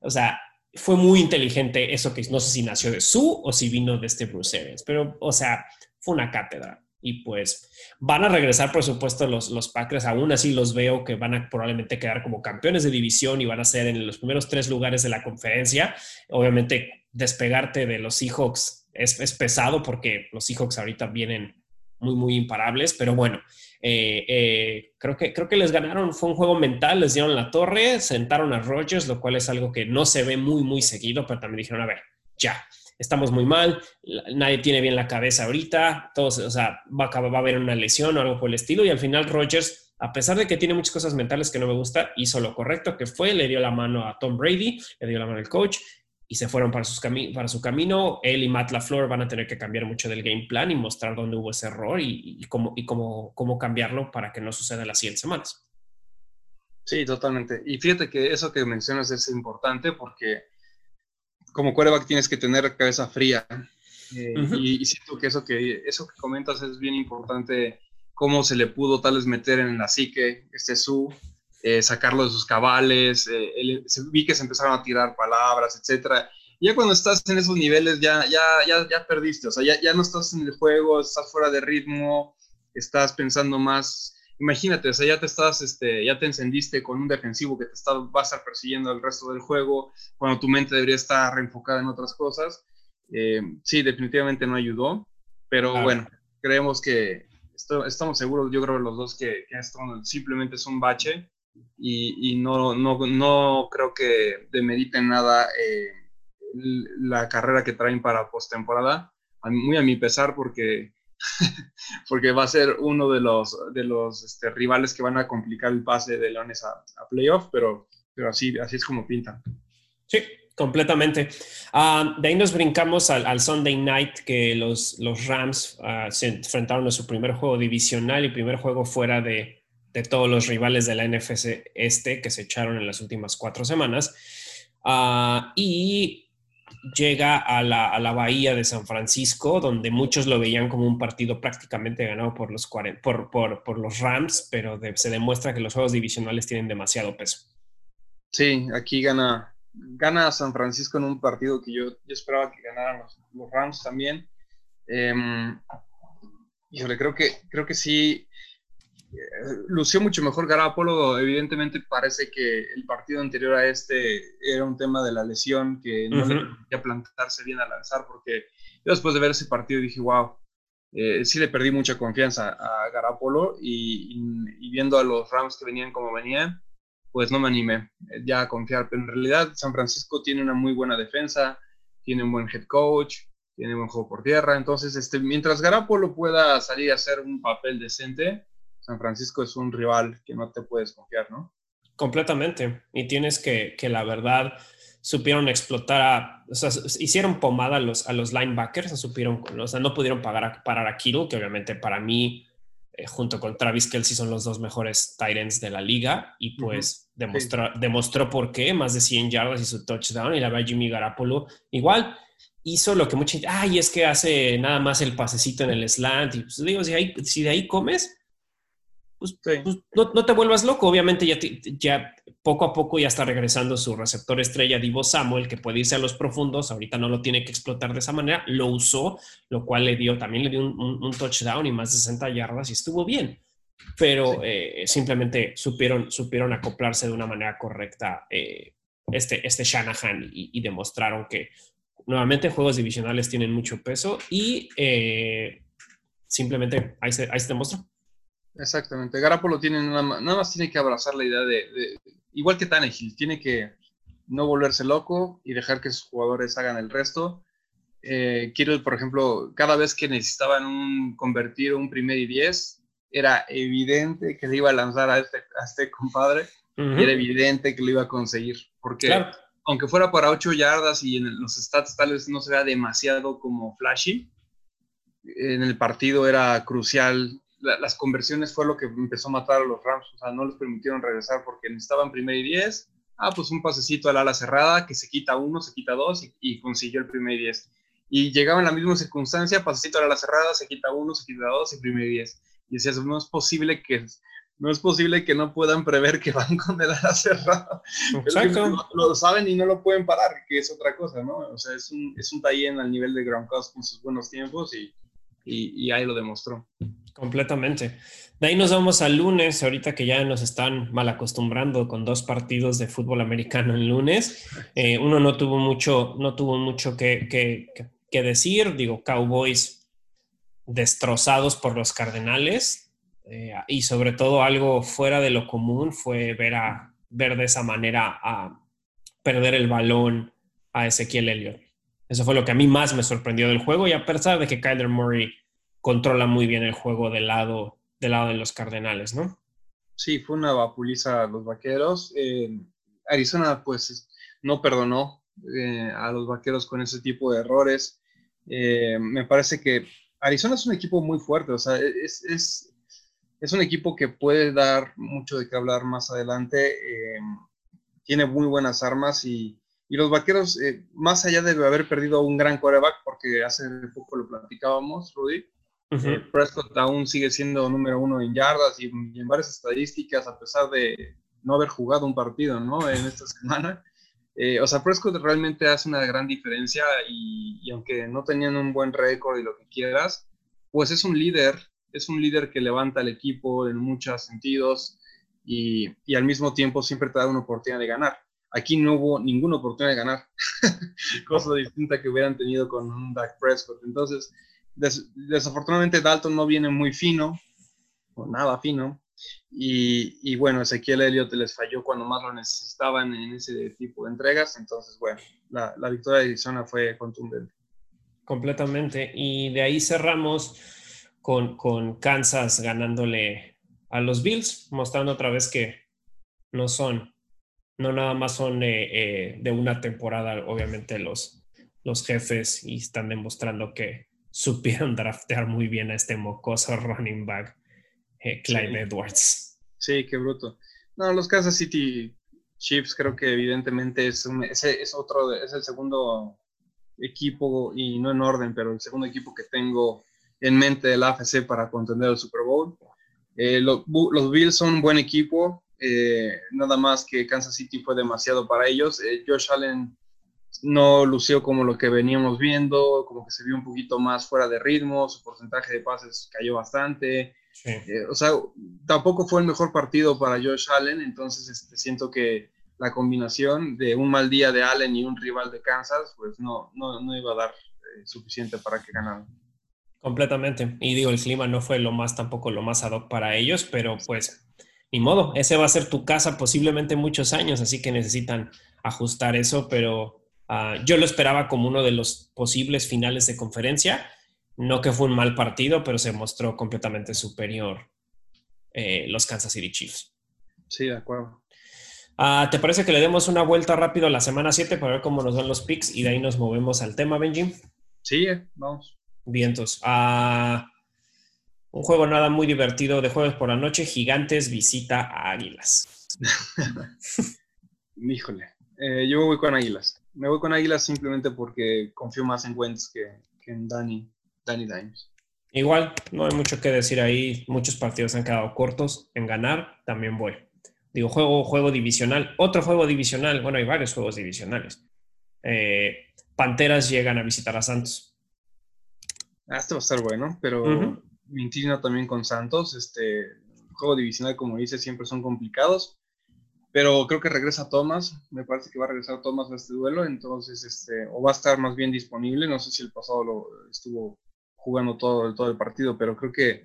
o sea, fue muy inteligente eso que no sé si nació de su o si vino de este Bruce Arians, pero, o sea, fue una cátedra. Y pues van a regresar, por supuesto, los, los Packers. Aún así los veo que van a probablemente quedar como campeones de división y van a ser en los primeros tres lugares de la conferencia. Obviamente, despegarte de los Seahawks es, es pesado porque los Seahawks ahorita vienen muy, muy imparables, pero bueno, eh, eh, creo, que, creo que les ganaron, fue un juego mental, les dieron la torre, sentaron a Rogers, lo cual es algo que no se ve muy, muy seguido, pero también dijeron, a ver, ya, estamos muy mal, nadie tiene bien la cabeza ahorita, todos, o sea, va a, va a haber una lesión o algo por el estilo, y al final Rogers, a pesar de que tiene muchas cosas mentales que no me gusta, hizo lo correcto, que fue, le dio la mano a Tom Brady, le dio la mano al coach, y se fueron para, sus para su camino. Él y Matt LaFleur van a tener que cambiar mucho del game plan y mostrar dónde hubo ese error y, cómo, y cómo, cómo cambiarlo para que no suceda en las siguientes semanas. Sí, totalmente. Y fíjate que eso que mencionas es importante porque como quarterback tienes que tener cabeza fría. Eh, y, siento que eso, que eso que comentas es bien importante, cómo se le pudo tal vez meter en la psique este su eh, sacarlo de sus cabales, eh, vi que se empezaron a tirar palabras, etcétera. Ya cuando estás en esos niveles ya, ya, ya, ya perdiste, o sea, ya, ya no estás en el juego, estás fuera de ritmo, estás pensando más, imagínate, o sea, ya te estás, este, ya te encendiste con un defensivo que te está, va a estar persiguiendo el resto del juego, cuando tu mente debería estar reenfocada en otras cosas. Eh, sí, definitivamente no ayudó, pero bueno, creemos que estamos seguros, yo creo los dos, que, que esto simplemente es un bache y, no, no, no, creo que demeriten nada eh, la carrera que traen para postemporada, muy a mi pesar porque, porque va a ser uno de los, de los este, rivales que van a complicar el pase de Leones a, playoff, pero, pero así, así es como pintan. Sí, completamente. Ah, de ahí nos brincamos al, Sunday Night que los, los Rams ah, se enfrentaron a su primer juego divisional y primer juego fuera de, de todos los rivales de la NFC este que se echaron en las últimas cuatro semanas. Ah, y llega a la, bahía de San Francisco, donde muchos lo veían como un partido prácticamente ganado por los, por, por, los Rams, pero se demuestra que los juegos divisionales tienen demasiado peso. Sí, aquí gana, gana San Francisco en un partido que yo, esperaba que ganaran los, Rams también. Eh, híjole, creo que, creo que sí lució mucho mejor Garapolo. Evidentemente parece que el partido anterior a este era un tema de la lesión que no le permitía plantarse bien a lanzar porque yo después de ver ese partido dije, wow, eh, sí le perdí mucha confianza a Garapolo y, viendo a los Rams que venían como venían, pues no me animé eh, ya a confiar. Pero en realidad San Francisco tiene una muy buena defensa, tiene un buen head coach, tiene un buen juego por tierra. Entonces, este, mientras Garapolo pueda salir a hacer un papel decente, San Francisco es un rival que no te puedes confiar, ¿no? Completamente. Y tienes que, que la verdad, supieron explotar a, o sea, hicieron pomada a los, a los linebackers, supieron, o sea, no pudieron pagar parar a Kittle, que obviamente para mí, eh, junto con Travis Kelsey, son los dos mejores Titans de la liga, y pues demostró, demostró por qué, más de 100 yardas y su touchdown, y la verdad Jimmy Garapolo igual hizo lo que mucha gente, ay, es que hace nada más el pasecito en el slant, y pues digo, si, ahí, si de ahí comes, pues, pues, no, te vuelvas loco. Obviamente ya, ya poco a poco ya está regresando su receptor estrella Divo Samuel, que puede irse a los profundos. Ahorita no lo tiene que explotar de esa manera. Lo usó, lo cual le dio, también le dio un, touchdown y más de 60 yardas y estuvo bien. Pero eh, simplemente supieron, supieron acoplarse de una manera correcta eh, este, este Shanahan y, demostraron que nuevamente juegos divisionales tienen mucho peso y eh, simplemente ahí se, ahí se demostró. Exactamente. Garapolo tiene nada más, tiene que abrazar la idea de, igual que Tannehill, tiene que no volverse loco y dejar que sus jugadores hagan el resto. Eh, por ejemplo, cada vez que necesitaban un, convertir un primer y diez, era evidente que le iba a lanzar a este, a este compadre y era evidente que lo iba a conseguir. Porque aunque fuera para ocho yardas y en los stats tal vez no se vea demasiado como flashy, en el partido era crucial las conversiones fue lo que empezó a matar a los Rams, o sea, no les permitieron regresar porque necesitaban primer y diez, ah, pues un pasecito al ala cerrada, que se quita uno, se quita dos y, consiguió el primer y diez. Y llegaba en la misma circunstancia, pasecito al ala cerrada, se quita uno, se quita dos y primer y diez. Y decías, no es posible que no es posible que no puedan prever que van con el ala cerrada. Exacto. Lo, saben y no lo pueden parar, que es otra cosa, ¿no? O sea, es un, es un al nivel de Gronkowski con sus buenos tiempos y, y, ahí lo demostró. Completamente. De ahí nos vamos al lunes, ahorita que ya nos están mal acostumbrando con dos partidos de fútbol americano el lunes. Eh, uno no tuvo mucho, no tuvo mucho que, que, que decir, digo, Cowboys destrozados por los Cardenales, eh, y sobre todo algo fuera de lo común fue ver, a, ver de esa manera a perder el balón a Ezequiel Elliott. Eso fue lo que a mí más me sorprendió del juego y a pesar de que Kyler Murray controla muy bien el juego del lado, del lado de los Cardenales, ¿no? Sí, fue una vapuliza a los Vaqueros. Eh, Arizona pues no perdonó eh, a los Vaqueros con ese tipo de errores. me parece que Arizona es un equipo muy fuerte, o sea, es es un equipo que puede dar mucho de qué hablar más adelante. Eh, tiene muy buenas armas y, los vaqueros, eh, más allá de haber perdido un gran quarterback, porque hace poco lo platicábamos, Rudy, eh, Prescott aún sigue siendo número uno en yardas y, en varias estadísticas, a pesar de no haber jugado un partido ¿no? en esta semana. o sea, Prescott realmente hace una gran diferencia y, y aunque no tenían un buen récord y lo que quieras, pues es un líder es un líder que levanta al equipo en muchos sentidos y, al mismo tiempo siempre te da una oportunidad de ganar. Aquí no hubo ninguna oportunidad de ganar, cosa distinta que hubieran tenido con un Dak Prescott. Entonces, desafortunadamente Dalton no viene muy fino, o nada fino, y, bueno, Ezequiel Elliott les falló cuando más lo necesitaban en ese tipo de entregas. Entonces, bueno, la, la victoria de Arizona fue contundente. Completamente. Y de ahí cerramos con, Kansas ganándole a los Bills, mostrando otra vez que no son, no nada más son eh, eh, de una temporada, obviamente los, los jefes y están demostrando que supieron draftear muy bien a este mocoso running back, eh, Clyde Edwards. Sí, qué bruto. No, los Kansas City Chiefs creo que evidentemente es, es otro, es el segundo equipo, y no en orden, pero el segundo equipo que tengo en mente del AFC para contender el Super Bowl. Eh, los Bills son un buen equipo, eh, nada más que Kansas City fue demasiado para ellos. Eh, Josh Allen no lució como lo que veníamos viendo, como que se vio un poquito más fuera de ritmo, su porcentaje de pases cayó bastante. o sea, tampoco fue el mejor partido para Josh Allen, entonces este, siento que la combinación de un mal día de Allen y un rival de Kansas, pues no, no, no iba a dar suficiente para que ganaran. Completamente. Y digo, el clima no fue lo más, tampoco lo más ad hoc para ellos, pero pues, ni modo, ese va a ser tu casa posiblemente muchos años, así que necesitan ajustar eso, pero ah, yo lo esperaba como uno de los posibles finales de conferencia. No que fue un mal partido, pero se mostró completamente superior eh, los Kansas City Chiefs. Sí, de acuerdo. Ah, ¿Te parece que le demos una vuelta rápido a la semana 7 para ver cómo nos van los picks y de ahí nos movemos al tema, Benji? Sí, vamos. Vientos. Ah, un juego nada muy divertido de jueves por la noche. Gigantes visita a Águilas. Híjole. Eh, yo voy con Águilas. Me voy con Águilas simplemente porque confío más en Wentz que, en Danny, Danny Dimes. Igual, no hay mucho que decir ahí. Muchos partidos han quedado cortos en ganar. También voy. Digo, juego, juego divisional. Otro juego divisional. Bueno, hay varios juegos divisionales. Eh, Panteras llegan a visitar a Santos. Ah, este va a estar bueno, pero me también con Santos. Este juego divisional, como dice, siempre son complicados. Pero creo que regresa Thomas. Me parece que va a regresar Thomas a este duelo. Entonces, este, o va a estar más bien disponible. No sé si el pasado lo estuvo jugando todo, todo el partido, pero creo que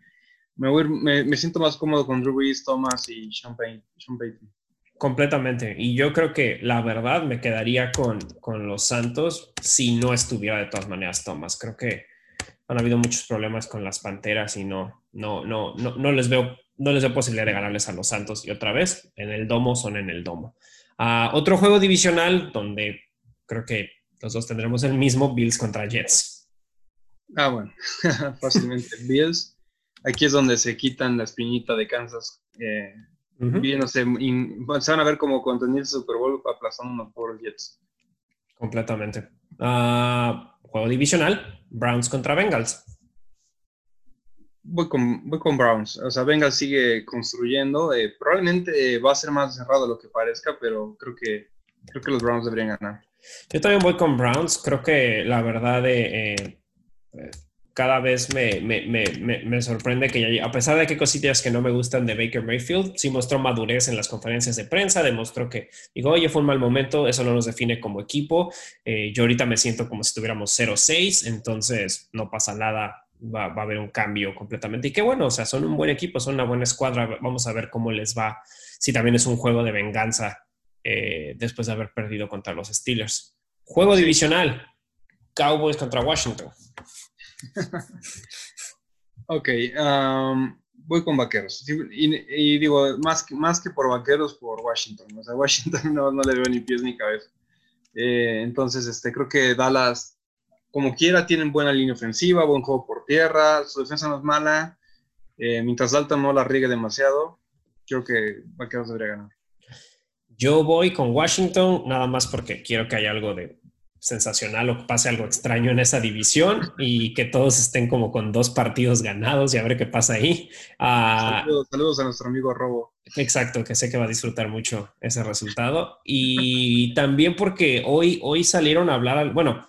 me, voy, me, siento más cómodo con Drew Thomas y Sean Payton. Completamente. Y yo creo que la verdad me quedaría con, con los Santos si no estuviera de todas maneras Thomas. Creo que han habido muchos problemas con las Panteras y no, no, no, no, no les veo no les veo posibilidad de ganarles a los Santos. Y otra vez, en el domo son en el domo. Ah, otro juego divisional donde creo que los dos tendremos el mismo, Bills contra Jets. Ah, bueno, fácilmente. Bills, aquí es donde se quitan la espinita de Kansas. Eh, bien, se, van a ver como contenido el Super Bowl aplazando por Jets. Completamente. Ah, juego divisional, Browns contra Bengals. voy con, voy con Browns. O sea, Venga sigue construyendo. Eh, probablemente va a ser más cerrado de lo que parezca, pero creo que, creo que los Browns deberían ganar. Yo también voy con Browns. Creo que la verdad de, eh, cada vez me, me, me, me, sorprende que a pesar de que cositas que no me gustan de Baker Mayfield, sí mostró madurez en las conferencias de prensa, demostró que, digo, oye, fue un mal momento, eso no nos define como equipo. Eh, yo ahorita me siento como si tuviéramos 0-6, entonces no pasa nada, va, va, a haber un cambio completamente. Y qué bueno, o sea, son un buen equipo, son una buena escuadra, vamos a ver cómo les va, si también es un juego de venganza eh, después de haber perdido contra los Steelers. Juego divisional, Cowboys contra Washington. Ok, voy con vaqueros. Y, digo, más que, más que por vaqueros, por Washington. O sea, Washington no, le veo ni pies ni cabeza. Eh, entonces, este, creo que Dallas, como quiera, tienen buena línea ofensiva, buen juego por tierra, su defensa no es mala. Eh, mientras Dalton no la riegue demasiado, creo que Vaqueros debería ganar. Yo voy con Washington, nada más porque quiero que haya algo de sensacional o que pase algo extraño en esa división y que todos estén como con dos partidos ganados y a ver qué pasa ahí. Ah, saludos, a nuestro amigo Robo. Exacto, que sé que va a disfrutar mucho ese resultado. Y también porque hoy, hoy salieron a hablar, bueno,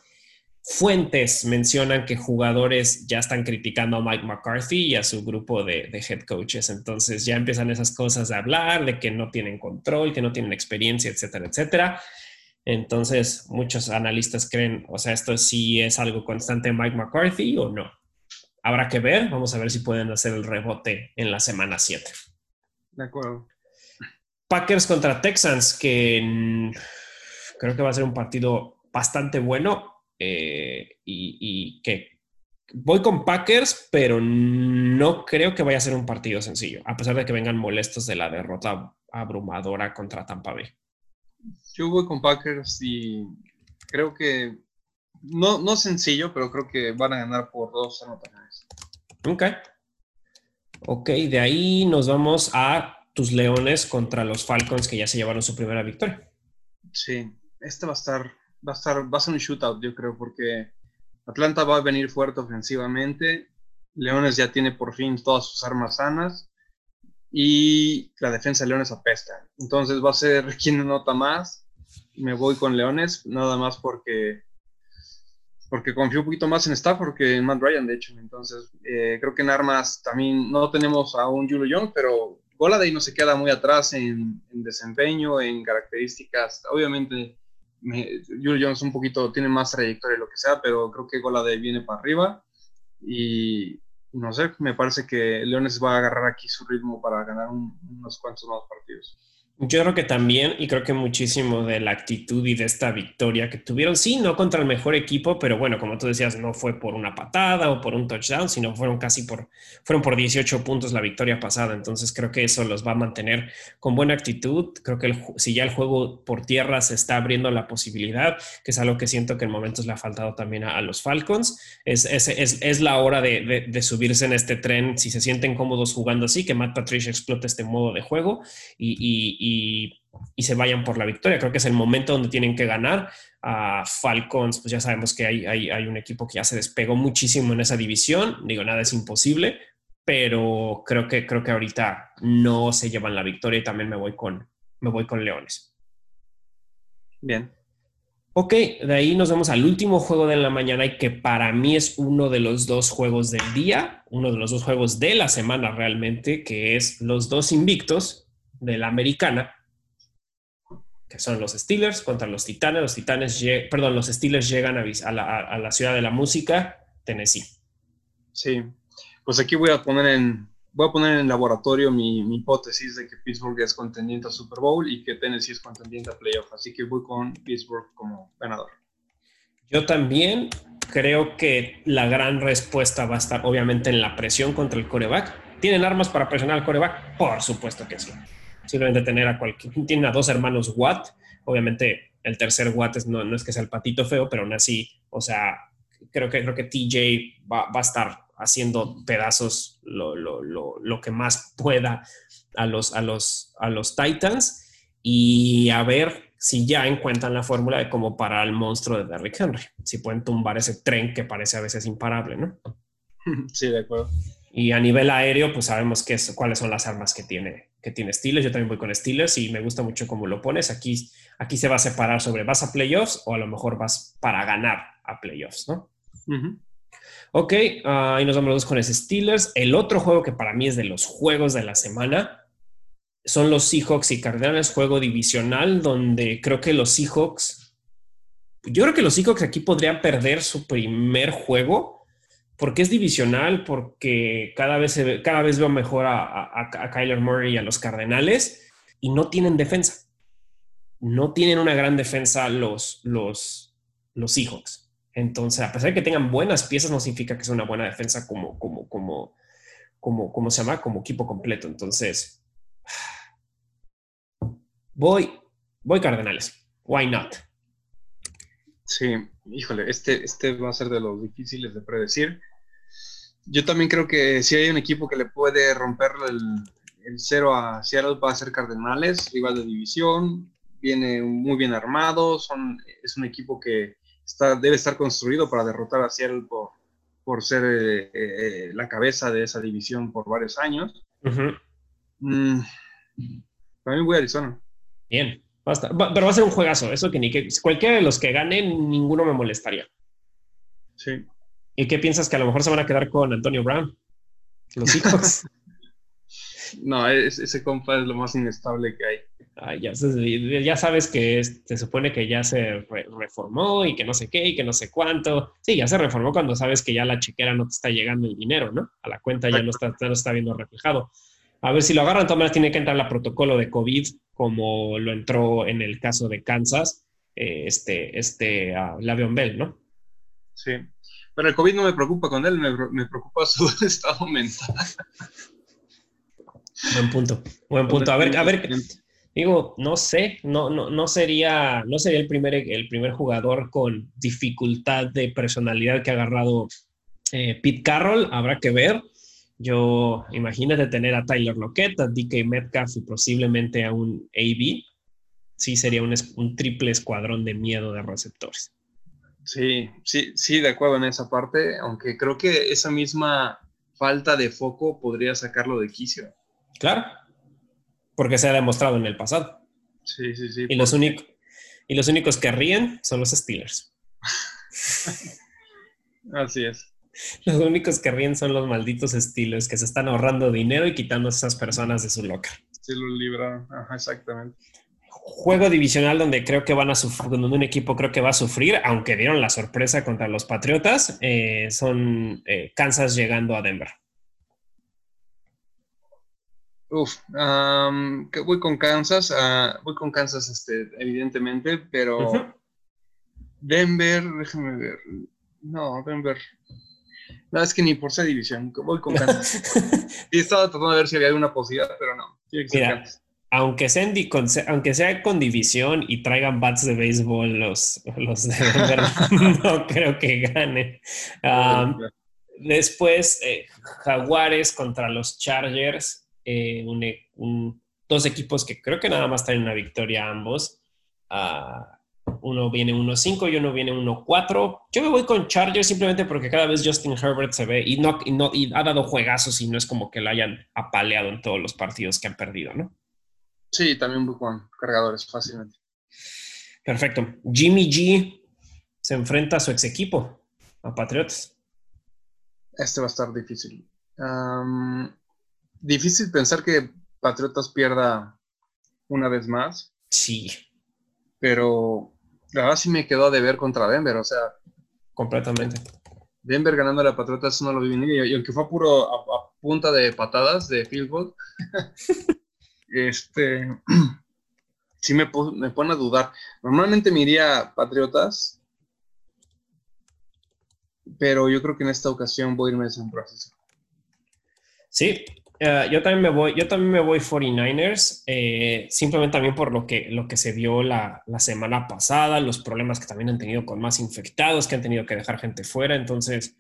fuentes mencionan que jugadores ya están criticando a Mike McCarthy y a su grupo de, de head coaches. Entonces ya empiezan esas cosas de hablar, de que no tienen control, que no tienen experiencia, etcétera, etcétera. Entonces, muchos analistas creen, o sea, esto sí es algo constante Mike McCarthy o no. Habrá que ver, vamos a ver si pueden hacer el rebote en la semana 7. De acuerdo. Packers contra Texans, que creo que va a ser un partido bastante bueno eh, y, y, que voy con Packers, pero no creo que vaya a ser un partido sencillo, a pesar de que vengan molestos de la derrota abrumadora contra Tampa Bay. Yo voy con Packers y creo que no, no sencillo, pero creo que van a ganar por dos anotaciones. Ok. Ok, de ahí nos vamos a tus Leones contra los Falcons que ya se llevaron su primera victoria. Sí, este va a estar, va a estar, va a ser un shootout, yo creo, porque Atlanta va a venir fuerte ofensivamente. Leones ya tiene por fin todas sus armas sanas y la defensa de Leones apesta. Entonces va a ser quien nota más. Me voy con Leones, nada más porque porque confío un poquito más en Stafford que en Matt Ryan, de hecho. Entonces, eh, creo que en armas también no tenemos a un Julio Young, pero Goladay no se queda muy atrás en, desempeño, en características. Obviamente, Julio Jones un poquito tiene más trayectoria lo que sea, pero creo que Goladay viene para arriba. Y, no sé, me parece que Leones va a agarrar aquí su ritmo para ganar unos cuantos más partidos. Yo creo que también, y creo que muchísimo de la actitud y de esta victoria que tuvieron, sí, no contra el mejor equipo, pero bueno, como tú decías, no fue por una patada o por un touchdown, sino fueron casi por, fueron por 18 puntos la victoria pasada. Entonces creo que eso los va a mantener con buena actitud. Creo que si ya el juego por tierra se está abriendo la posibilidad, que es algo que siento que en momentos le ha faltado también a, los Falcons, es, es, es, es la hora de, de, subirse en este tren. Si se sienten cómodos jugando así, que Matt Patricia explote este modo de juego y y, se vayan por la victoria. Creo que es el momento donde tienen que ganar. A Falcons, pues ya sabemos que hay, hay, un equipo que ya se despegó muchísimo en esa división. Digo, nada es imposible, pero creo que, creo que ahorita no se llevan la victoria y también me voy con, me voy con Leones. Bien. Ok, de ahí nos vamos al último juego de la mañana y que para mí es uno de los dos juegos del día, uno de los dos juegos de la semana realmente, que es los dos invictos de la americana, que son los Steelers contra los Titanes. Los Titanes, perdón, los Steelers llegan a, la, ciudad de la música, Tennessee. Sí, pues aquí voy a poner en, voy a poner en laboratorio mi, hipótesis de que Pittsburgh es contendiente a Super Bowl y que Tennessee es contendiente a playoff. Así que voy con Pittsburgh como ganador. Yo también creo que la gran respuesta va a estar obviamente en la presión contra el coreback. ¿Tienen armas para presionar al coreback? Por supuesto que sí simplemente tener a cualquier, tiene a dos hermanos Watt, obviamente el tercer Watt no, no, es que sea el patito feo, pero aún así, o sea, creo que, creo que TJ va, va a estar haciendo pedazos lo, lo, lo, lo, que más pueda a los, a, los, a los Titans y a ver si ya encuentran la fórmula de cómo parar al monstruo de Derrick Henry, si pueden tumbar ese tren que parece a veces imparable, ¿no? Sí, de acuerdo. Y a nivel aéreo, pues sabemos qué es, cuáles son las armas que tiene, que tiene Steelers. Yo también voy con Steelers y me gusta mucho cómo lo pones. Aquí, aquí se va a separar sobre vas a playoffs o a lo mejor vas para ganar a playoffs, ¿no? Ok, ah, ahí nos vamos los con ese Steelers. El otro juego que para mí es de los juegos de la semana son los Seahawks y Cardenales, juego divisional, donde creo que los Seahawks, yo creo que los Seahawks aquí podrían perder su primer juego porque es divisional, porque cada vez, cada vez veo mejor a, Kyler Murray y a los Cardenales y no tienen defensa. No tienen una gran defensa los, los, los Seahawks. Entonces, a pesar de que tengan buenas piezas, no significa que sea una buena defensa como, como, como, como, como se llama, como equipo completo. Entonces, voy, voy Cardenales. Why not? Sí, híjole, este, este va a ser de los difíciles de predecir. Yo también creo que si hay un equipo que le puede romper el, cero a Seattle va a ser Cardenales, rival de división, viene muy bien armado, son, es un equipo que está, debe estar construido para derrotar a Seattle por, por ser eh, eh, la cabeza de esa división por varios años. Mm, también voy a Arizona. Bien, basta. pero va a ser un juegazo, eso que ni que cualquiera de los que ganen, ninguno me molestaría. Sí. ¿Y qué piensas que a lo mejor se van a quedar con Antonio Brown? Los hijos. no, ese compa es lo más inestable que hay. ya, ya, sabes que se supone que ya se reformó y que no sé qué y que no sé cuánto. Sí, ya se reformó cuando sabes que ya la chequera no te está llegando el dinero, ¿no? A la cuenta ya no está, no está viendo reflejado. A ver si lo agarran, Tomás tiene que entrar la protocolo de COVID como lo entró en el caso de Kansas, eh, este, este uh, Lavion Bell, ¿no? Sí. Pero el COVID no me preocupa con él, me, preocupa su estado mental. Buen punto, buen punto. A ver, a ver, digo, no sé, no, no, no sería, no sería el primer, el primer jugador con dificultad de personalidad que ha agarrado eh, Pete Carroll, habrá que ver. Yo, imagínate tener a Tyler Lockett, a DK Metcalf y posiblemente a un AB. Sí, sería un, un triple escuadrón de miedo de receptores. Sí, sí, sí, de acuerdo en esa parte, aunque creo que esa misma falta de foco podría sacarlo de quicio. Claro, porque se ha demostrado en el pasado. Sí, sí, sí. Y, los, únicos, y los únicos que ríen son los Steelers. Así es. Los únicos que ríen son los malditos Steelers que se están ahorrando dinero y quitando a esas personas de su loca. Sí, lo libraron, Ajá, exactamente juego divisional donde creo que van a sufrir, donde un equipo creo que va a sufrir, aunque dieron la sorpresa contra los Patriotas, eh, son eh, Kansas llegando a Denver. Uf, voy con Kansas, ah, voy con Kansas, este, evidentemente, pero Denver, déjame ver. No, Denver. No, es que ni por ser división, voy con Kansas. y estaba tratando de ver si había alguna posibilidad, pero no. Tiene que ser Kansas aunque, con, aunque sea con división y traigan bats de béisbol los, los de Denver, no creo que gane. después, eh, Jaguares contra los Chargers, eh, dos equipos que creo que nada más traen una victoria ambos. Ah, uno viene 1-5 y uno viene 1-4. Yo me voy con Chargers simplemente porque cada vez Justin Herbert se ve y, no, y, no, y ha dado juegazos y no es como que lo hayan apaleado en todos los partidos que han perdido, ¿no? Sí, también voy con cargadores fácilmente. Perfecto. Jimmy G se enfrenta a su ex equipo, a Patriotas. Este va a estar difícil. difícil pensar que Patriotas pierda una vez más. Sí. Pero la verdad sí me quedó de ver contra Denver, o sea. Completamente. Denver ganando a la Patriotas no lo vi venir, y aunque fue puro a, punta de patadas de field goal. este, sí me, me pone a dudar. Normalmente me iría Patriotas, pero yo creo que en esta ocasión voy a irme a San Francisco. Sí, eh, yo también me voy, yo también me voy 49ers, eh, simplemente también por lo que, lo que se vio la, la, semana pasada, los problemas que también han tenido con más infectados, que han tenido que dejar gente fuera, entonces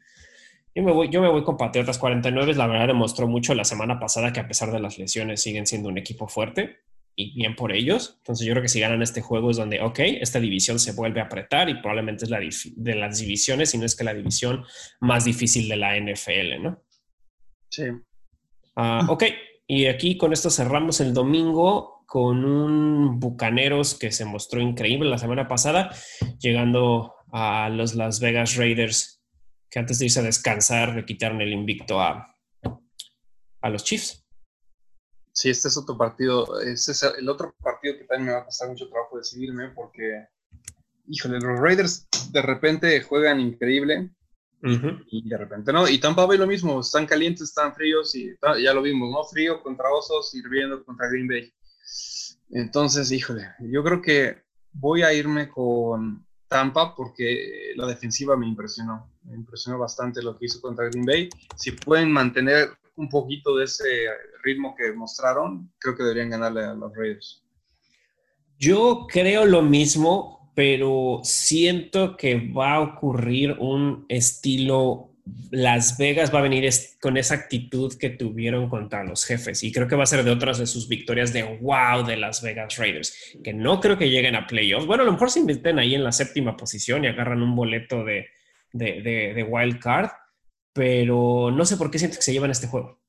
yo me, voy, yo me voy con Patriotas 49. La verdad demostró mucho la semana pasada que a pesar de las lesiones siguen siendo un equipo fuerte y bien por ellos. Entonces yo creo que si ganan este juego es donde, ok, esta división se vuelve a apretar y probablemente es la de las divisiones, y no es que la división más difícil de la NFL, ¿no? Sí. Ah, ok, y aquí con esto cerramos el domingo con un Bucaneros que se mostró increíble la semana pasada, llegando a los Las Vegas Raiders, que antes de irse a descansar le quitaron el invicto a, a los Chiefs. Sí, este es otro partido, este es el otro partido que también me va a costar mucho trabajo decidirme porque, híjole, los Raiders de repente juegan increíble, y de repente no. Y Tampa Bay lo mismo, están calientes, están fríos y ya lo vimos, ¿no? Frío contra Osos, hirviendo contra Green Bay. Entonces, híjole, yo creo que voy a irme con Tampa porque la defensiva me impresionó. Me impresionó bastante lo que hizo contra Green Bay. Si pueden mantener un poquito de ese ritmo que mostraron, creo que deberían ganarle a los Raiders. Yo creo lo mismo, pero siento que va a ocurrir un estilo las Vegas va a venir con esa actitud que tuvieron contra los jefes y creo que va a ser de otras de sus victorias de wow de Las Vegas Raiders, que no creo que lleguen a playoffs. Bueno, a lo mejor se inviten ahí en la séptima posición y agarran un boleto de, de wild card, pero no sé por qué siento que se llevan este juego.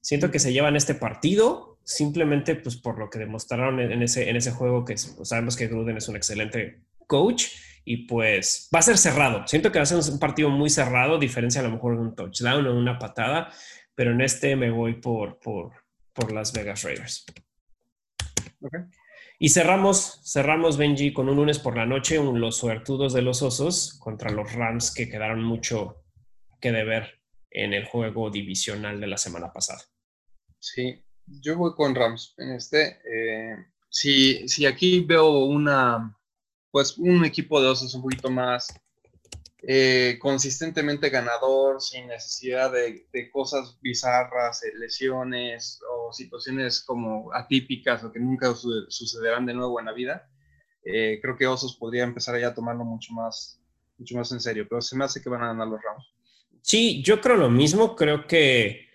Siento que se llevan este partido simplemente pues por lo que demostraron en ese, en ese juego que pues, sabemos que Gruden es un excelente coach y pues va a ser cerrado. Siento que va a ser un partido muy cerrado, diferencia a lo mejor de un touchdown o una patada, pero en este me voy por, por, por Las Vegas Raiders. Y cerramos, cerramos Benji con un lunes por la noche, un, los suertudos de los osos contra los Rams que quedaron mucho que deber en el juego divisional de la semana pasada. Sí, yo voy con Rams en este. Eh, si, si, aquí veo una, pues un equipo de osos un poquito más eh, consistentemente ganador, sin necesidad de, cosas bizarras, eh, lesiones o situaciones como atípicas o que nunca sucederán de nuevo en la vida, creo que Osos podría empezar ya a tomarlo mucho más, mucho más en serio, pero se me hace que van a ganar los Rams. Sí, yo creo lo mismo, creo que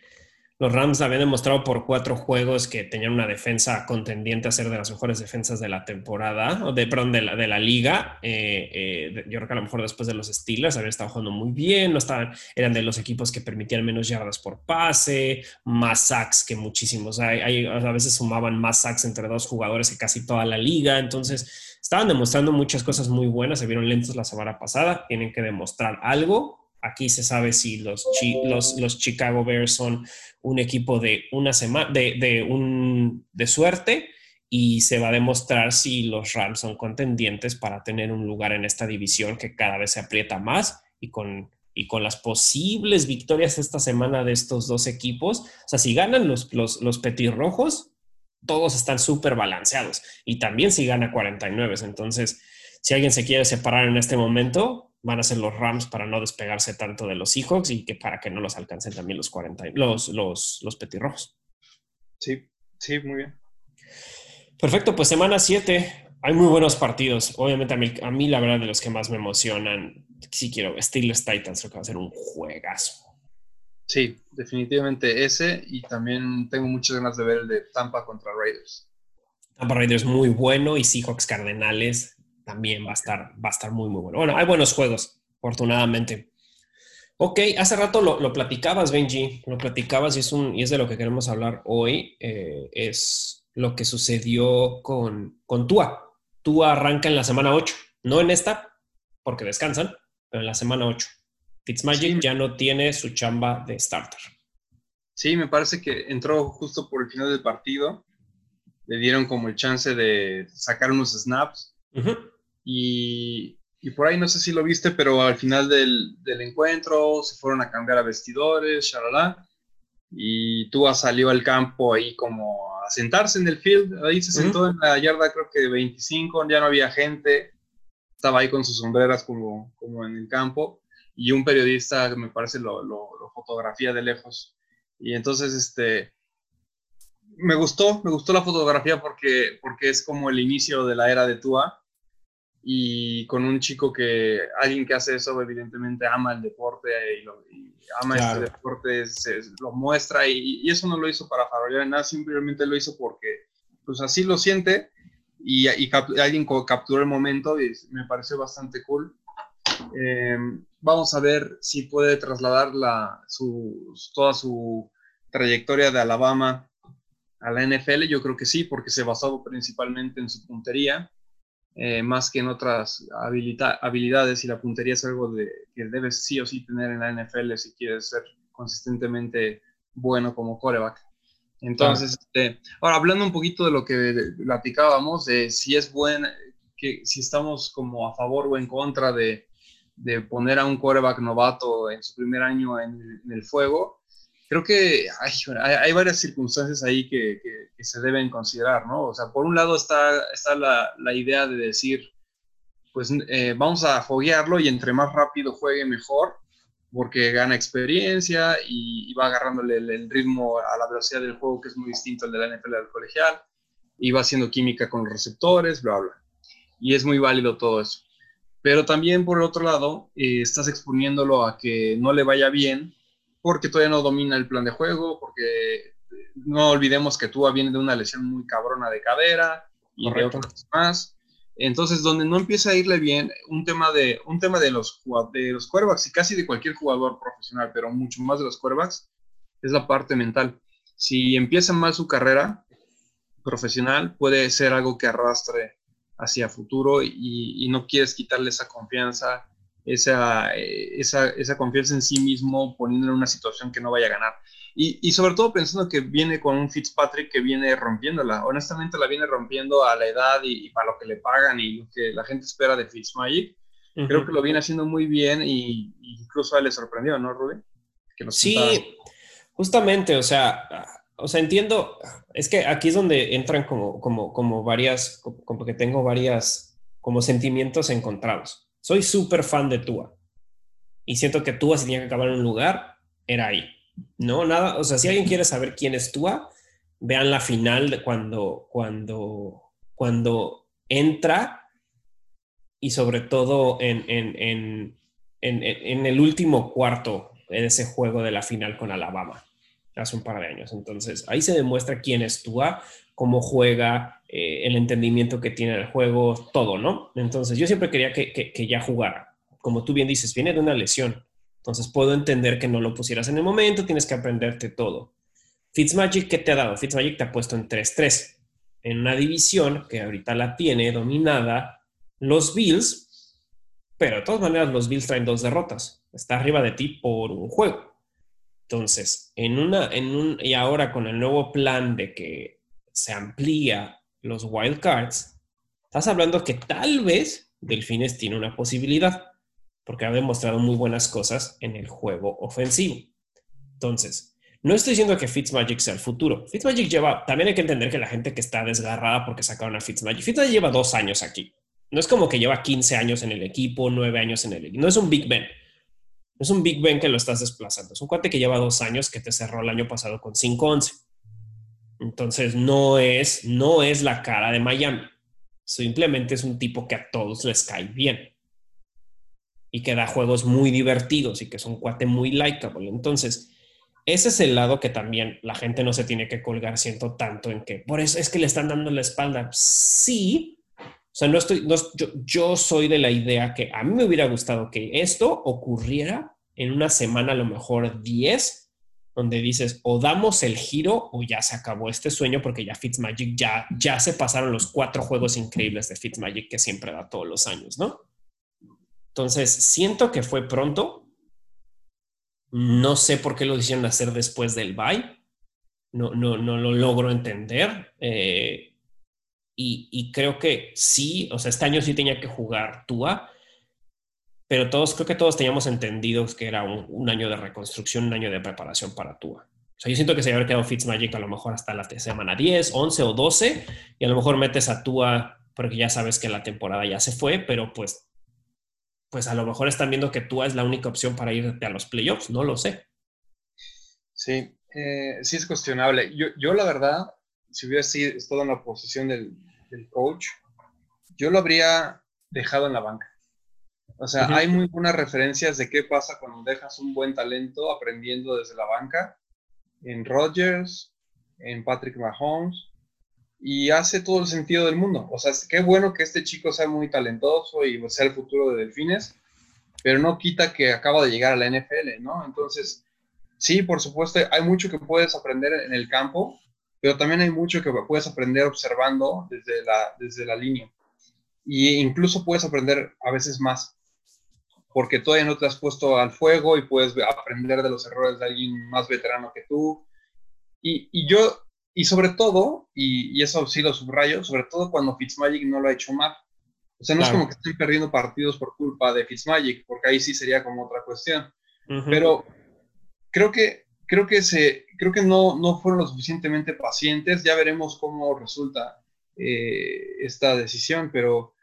los Rams habían demostrado por cuatro juegos que tenían una defensa contendiente a ser de las mejores defensas de la temporada, o de, perdón, de la, de la liga. Eh, eh, yo creo que a lo mejor después de los Steelers habían estado jugando muy bien, no estaban, eran de los equipos que permitían menos yardas por pase, más sacks que muchísimos. Hay, a veces sumaban más sacks entre dos jugadores que casi toda la liga. Entonces, estaban demostrando muchas cosas muy buenas. Se vieron lentos la semana pasada. Tienen que demostrar algo Aquí se sabe si los, Chicago Bears son un equipo de una semana, de, de, un, de suerte y se va a demostrar si los Rams son contendientes para tener un lugar en esta división que cada vez se aprieta más y con, y con las posibles victorias esta semana de estos dos equipos. O sea, si ganan los, los, los petirrojos, todos están súper balanceados y también si gana 49. Entonces, si alguien se quiere separar en este momento, van a ser los Rams para no despegarse tanto de los Seahawks y que para que no los alcancen también los 40, los, los, los petirrojos. Sí, sí, muy bien. Perfecto, pues semana 7. Hay muy buenos partidos. Obviamente a mí, a mí la verdad de los que más me emocionan, si quiero, Steelers Titans creo que va a ser un juegazo. Sí, definitivamente ese y también tengo muchas ganas de ver el de Tampa contra Raiders. Tampa Raiders muy bueno y Seahawks Cardenales también va a estar, va a estar muy, muy bueno. Bueno, hay buenos juegos, afortunadamente. Ok, hace rato lo, platicabas, Benji, lo platicabas y es, un, y es de lo que queremos hablar hoy, eh, es lo que sucedió con, con Tua. Tua arranca en la semana 8, no en esta, porque descansan, pero en la semana 8. Fitzmagic ya no tiene su chamba de starter. Sí, me parece que entró justo por el final del partido. Le dieron como el chance de sacar unos snaps. Y, por ahí no sé si lo viste, pero al final del, encuentro se fueron a cambiar a vestidores, shalala, y Tua salió al campo ahí como a sentarse en el field, ahí se sentó en la yarda creo que 25, ya no había gente, estaba ahí con sus sombreras como, como en el campo, y un periodista me parece lo, lo, fotografía de lejos. Y entonces, este, me gustó, me gustó la fotografía porque, porque es como el inicio de la era de Tua y con un chico que, alguien que hace eso, evidentemente ama el deporte y, ama este deporte, se, lo muestra y, eso no lo hizo para farolear nada, simplemente lo hizo porque pues así lo siente y, alguien capturó el momento y me pareció bastante cool. Em, vamos a ver si puede trasladar la, toda su trayectoria de Alabama a la NFL. Yo creo que sí, porque se basó principalmente en su puntería, eh, más que en otras habilidades, y la puntería es algo de, que debes sí o sí tener en la NFL si quieres ser consistentemente bueno como coreback. Entonces, este, ahora hablando un poquito de lo que platicábamos, de si es bueno, que si estamos como a favor o en contra de, de poner a un quarterback novato en su primer año en, el fuego, creo que hay, hay, varias circunstancias ahí que, que, se deben considerar, ¿no? O sea, por un lado está, está la, la idea de decir, pues eh, vamos a foguearlo y entre más rápido juegue mejor, porque gana experiencia y, va agarrándole el, ritmo a la velocidad del juego que es muy distinto al de la NFL del colegial y va haciendo química con los receptores, bla, bla. Y es muy válido todo eso. Pero también por el otro lado, eh, estás exponiéndolo a que no le vaya bien porque todavía no domina el plan de juego, porque no olvidemos que Tua viene de una lesión muy cabrona de cadera y de otras más. Entonces, donde no empieza a irle bien, un tema de, un tema de los, de los quarterbacks y casi de cualquier jugador profesional, pero mucho más de los quarterbacks, es la parte mental. Si empieza mal su carrera profesional, puede ser algo que arrastre hacia futuro y, no quieres quitarle esa confianza, esa, esa, esa confianza en sí mismo, poniéndole en una situación que no vaya a ganar. Y, sobre todo pensando que viene con un Fitzpatrick que viene rompiéndola. Honestamente la viene rompiendo a la edad y, para lo que le pagan y lo que la gente espera de Fitzmagic. Creo que lo viene haciendo muy bien y, incluso a él le sorprendió, ¿no, Rubén? sí, justamente, o sea, o sea, entiendo, es que aquí es donde entran como, como, como varias, como que tengo varias, como sentimientos encontrados. Soy súper fan de Tua y siento que Tua si tenía que acabar en un lugar, era ahí no, nada. O sea, si alguien quiere saber quién es Tua, vean la final de cuando, cuando, cuando entra y sobre todo en, en, el último cuarto de ese juego de la final con Alabama hace un par de años. Entonces, ahí se demuestra quién es Tua, cómo juega, eh, el entendimiento que tiene el juego, todo, ¿no? Entonces, yo siempre quería que, que, ya jugara. Como tú bien dices, viene de una lesión. Entonces puedo entender que no lo pusieras en el momento, tienes que aprenderte todo. Fitzmagic, ¿qué te ha dado? Fitzmagic te ha puesto en 3-3, en una división que ahorita la tiene dominada los Bills, pero de todas maneras los Bills traen dos derrotas. Está arriba de ti por un juego. Entonces, en una, en un, y ahora con el nuevo plan de que se amplía los wild cards, estás hablando que tal vez Delfines tiene una posibilidad porque ha demostrado muy buenas cosas en el juego ofensivo. Entonces, no estoy diciendo que Fitzmagic sea el futuro. Fitzmagic lleva, también hay que entender que la gente que está desgarrada porque sacaron a Fitzmagic, Fitzmagic lleva dos años aquí. No es como que lleva 15 años en el equipo, 9 años en el equipo. No es un Big Ben. No es un Big Ben que lo estás desplazando. Es un cuate que lleva dos años que te cerró el año pasado con 5-11. Entonces, no es, no es la cara de Miami. Simplemente es un tipo que a todos les cae bien y que da juegos muy divertidos y que es un cuate muy likeable. Entonces, ese es el lado que también la gente no se tiene que colgar siento tanto en que por eso es que le están dando la espalda. Sí, o sea, no estoy, yo, yo soy de la idea que a mí me hubiera gustado que esto ocurriera en una semana, a lo mejor 10, donde dices o damos el giro o ya se acabó este sueño porque ya Fitzmagic ya, ya se pasaron los cuatro juegos increíbles de Fitzmagic que siempre da todos los años, ¿no? Entonces, siento que fue pronto. No sé por qué lo hicieron hacer después del bye. No, no, no lo logro entender. Eh, y, creo que sí, o sea, este año sí tenía que jugar Tua, pero todos, creo que todos teníamos entendido que era un, año de reconstrucción, un año de preparación para Tua. O sea, yo siento que se habría quedado Fitzmagic a lo mejor hasta la semana 10, 11 o 12, y a lo mejor metes a Tua porque ya sabes que la temporada ya se fue, pero pues pues a lo mejor están viendo que tú es la única opción para irte a los playoffs, no lo sé. Sí, eh, sí es cuestionable. Yo, yo, la verdad, si hubiera estado en la posición del, coach, yo lo habría dejado en la banca. O sea, hay muy buenas referencias de qué pasa cuando dejas un buen talento aprendiendo desde la banca, en Rodgers, en Patrick Mahomes, y hace todo el sentido del mundo. O sea, qué bueno que este chico sea muy talentoso y sea el futuro de Delfines, pero no quita que acaba de llegar a la NFL, ¿no? Entonces, sí, por supuesto, hay mucho que puedes aprender en el campo, pero también hay mucho que puedes aprender observando desde la, desde la línea. Y incluso puedes aprender a veces más, porque todavía no te has puesto al fuego y puedes aprender de los errores de alguien más veterano que tú. Y, y yo, y sobre todo, y, y, eso sí lo subrayo, sobre todo cuando Fitzmagic no lo ha hecho mal. O sea, no es como que estén perdiendo partidos por culpa de Fitzmagic, porque ahí sí sería como otra cuestión. Pero creo que, creo que, se, creo que no, no fueron lo suficientemente pacientes. Ya veremos cómo resulta eh, esta decisión, pero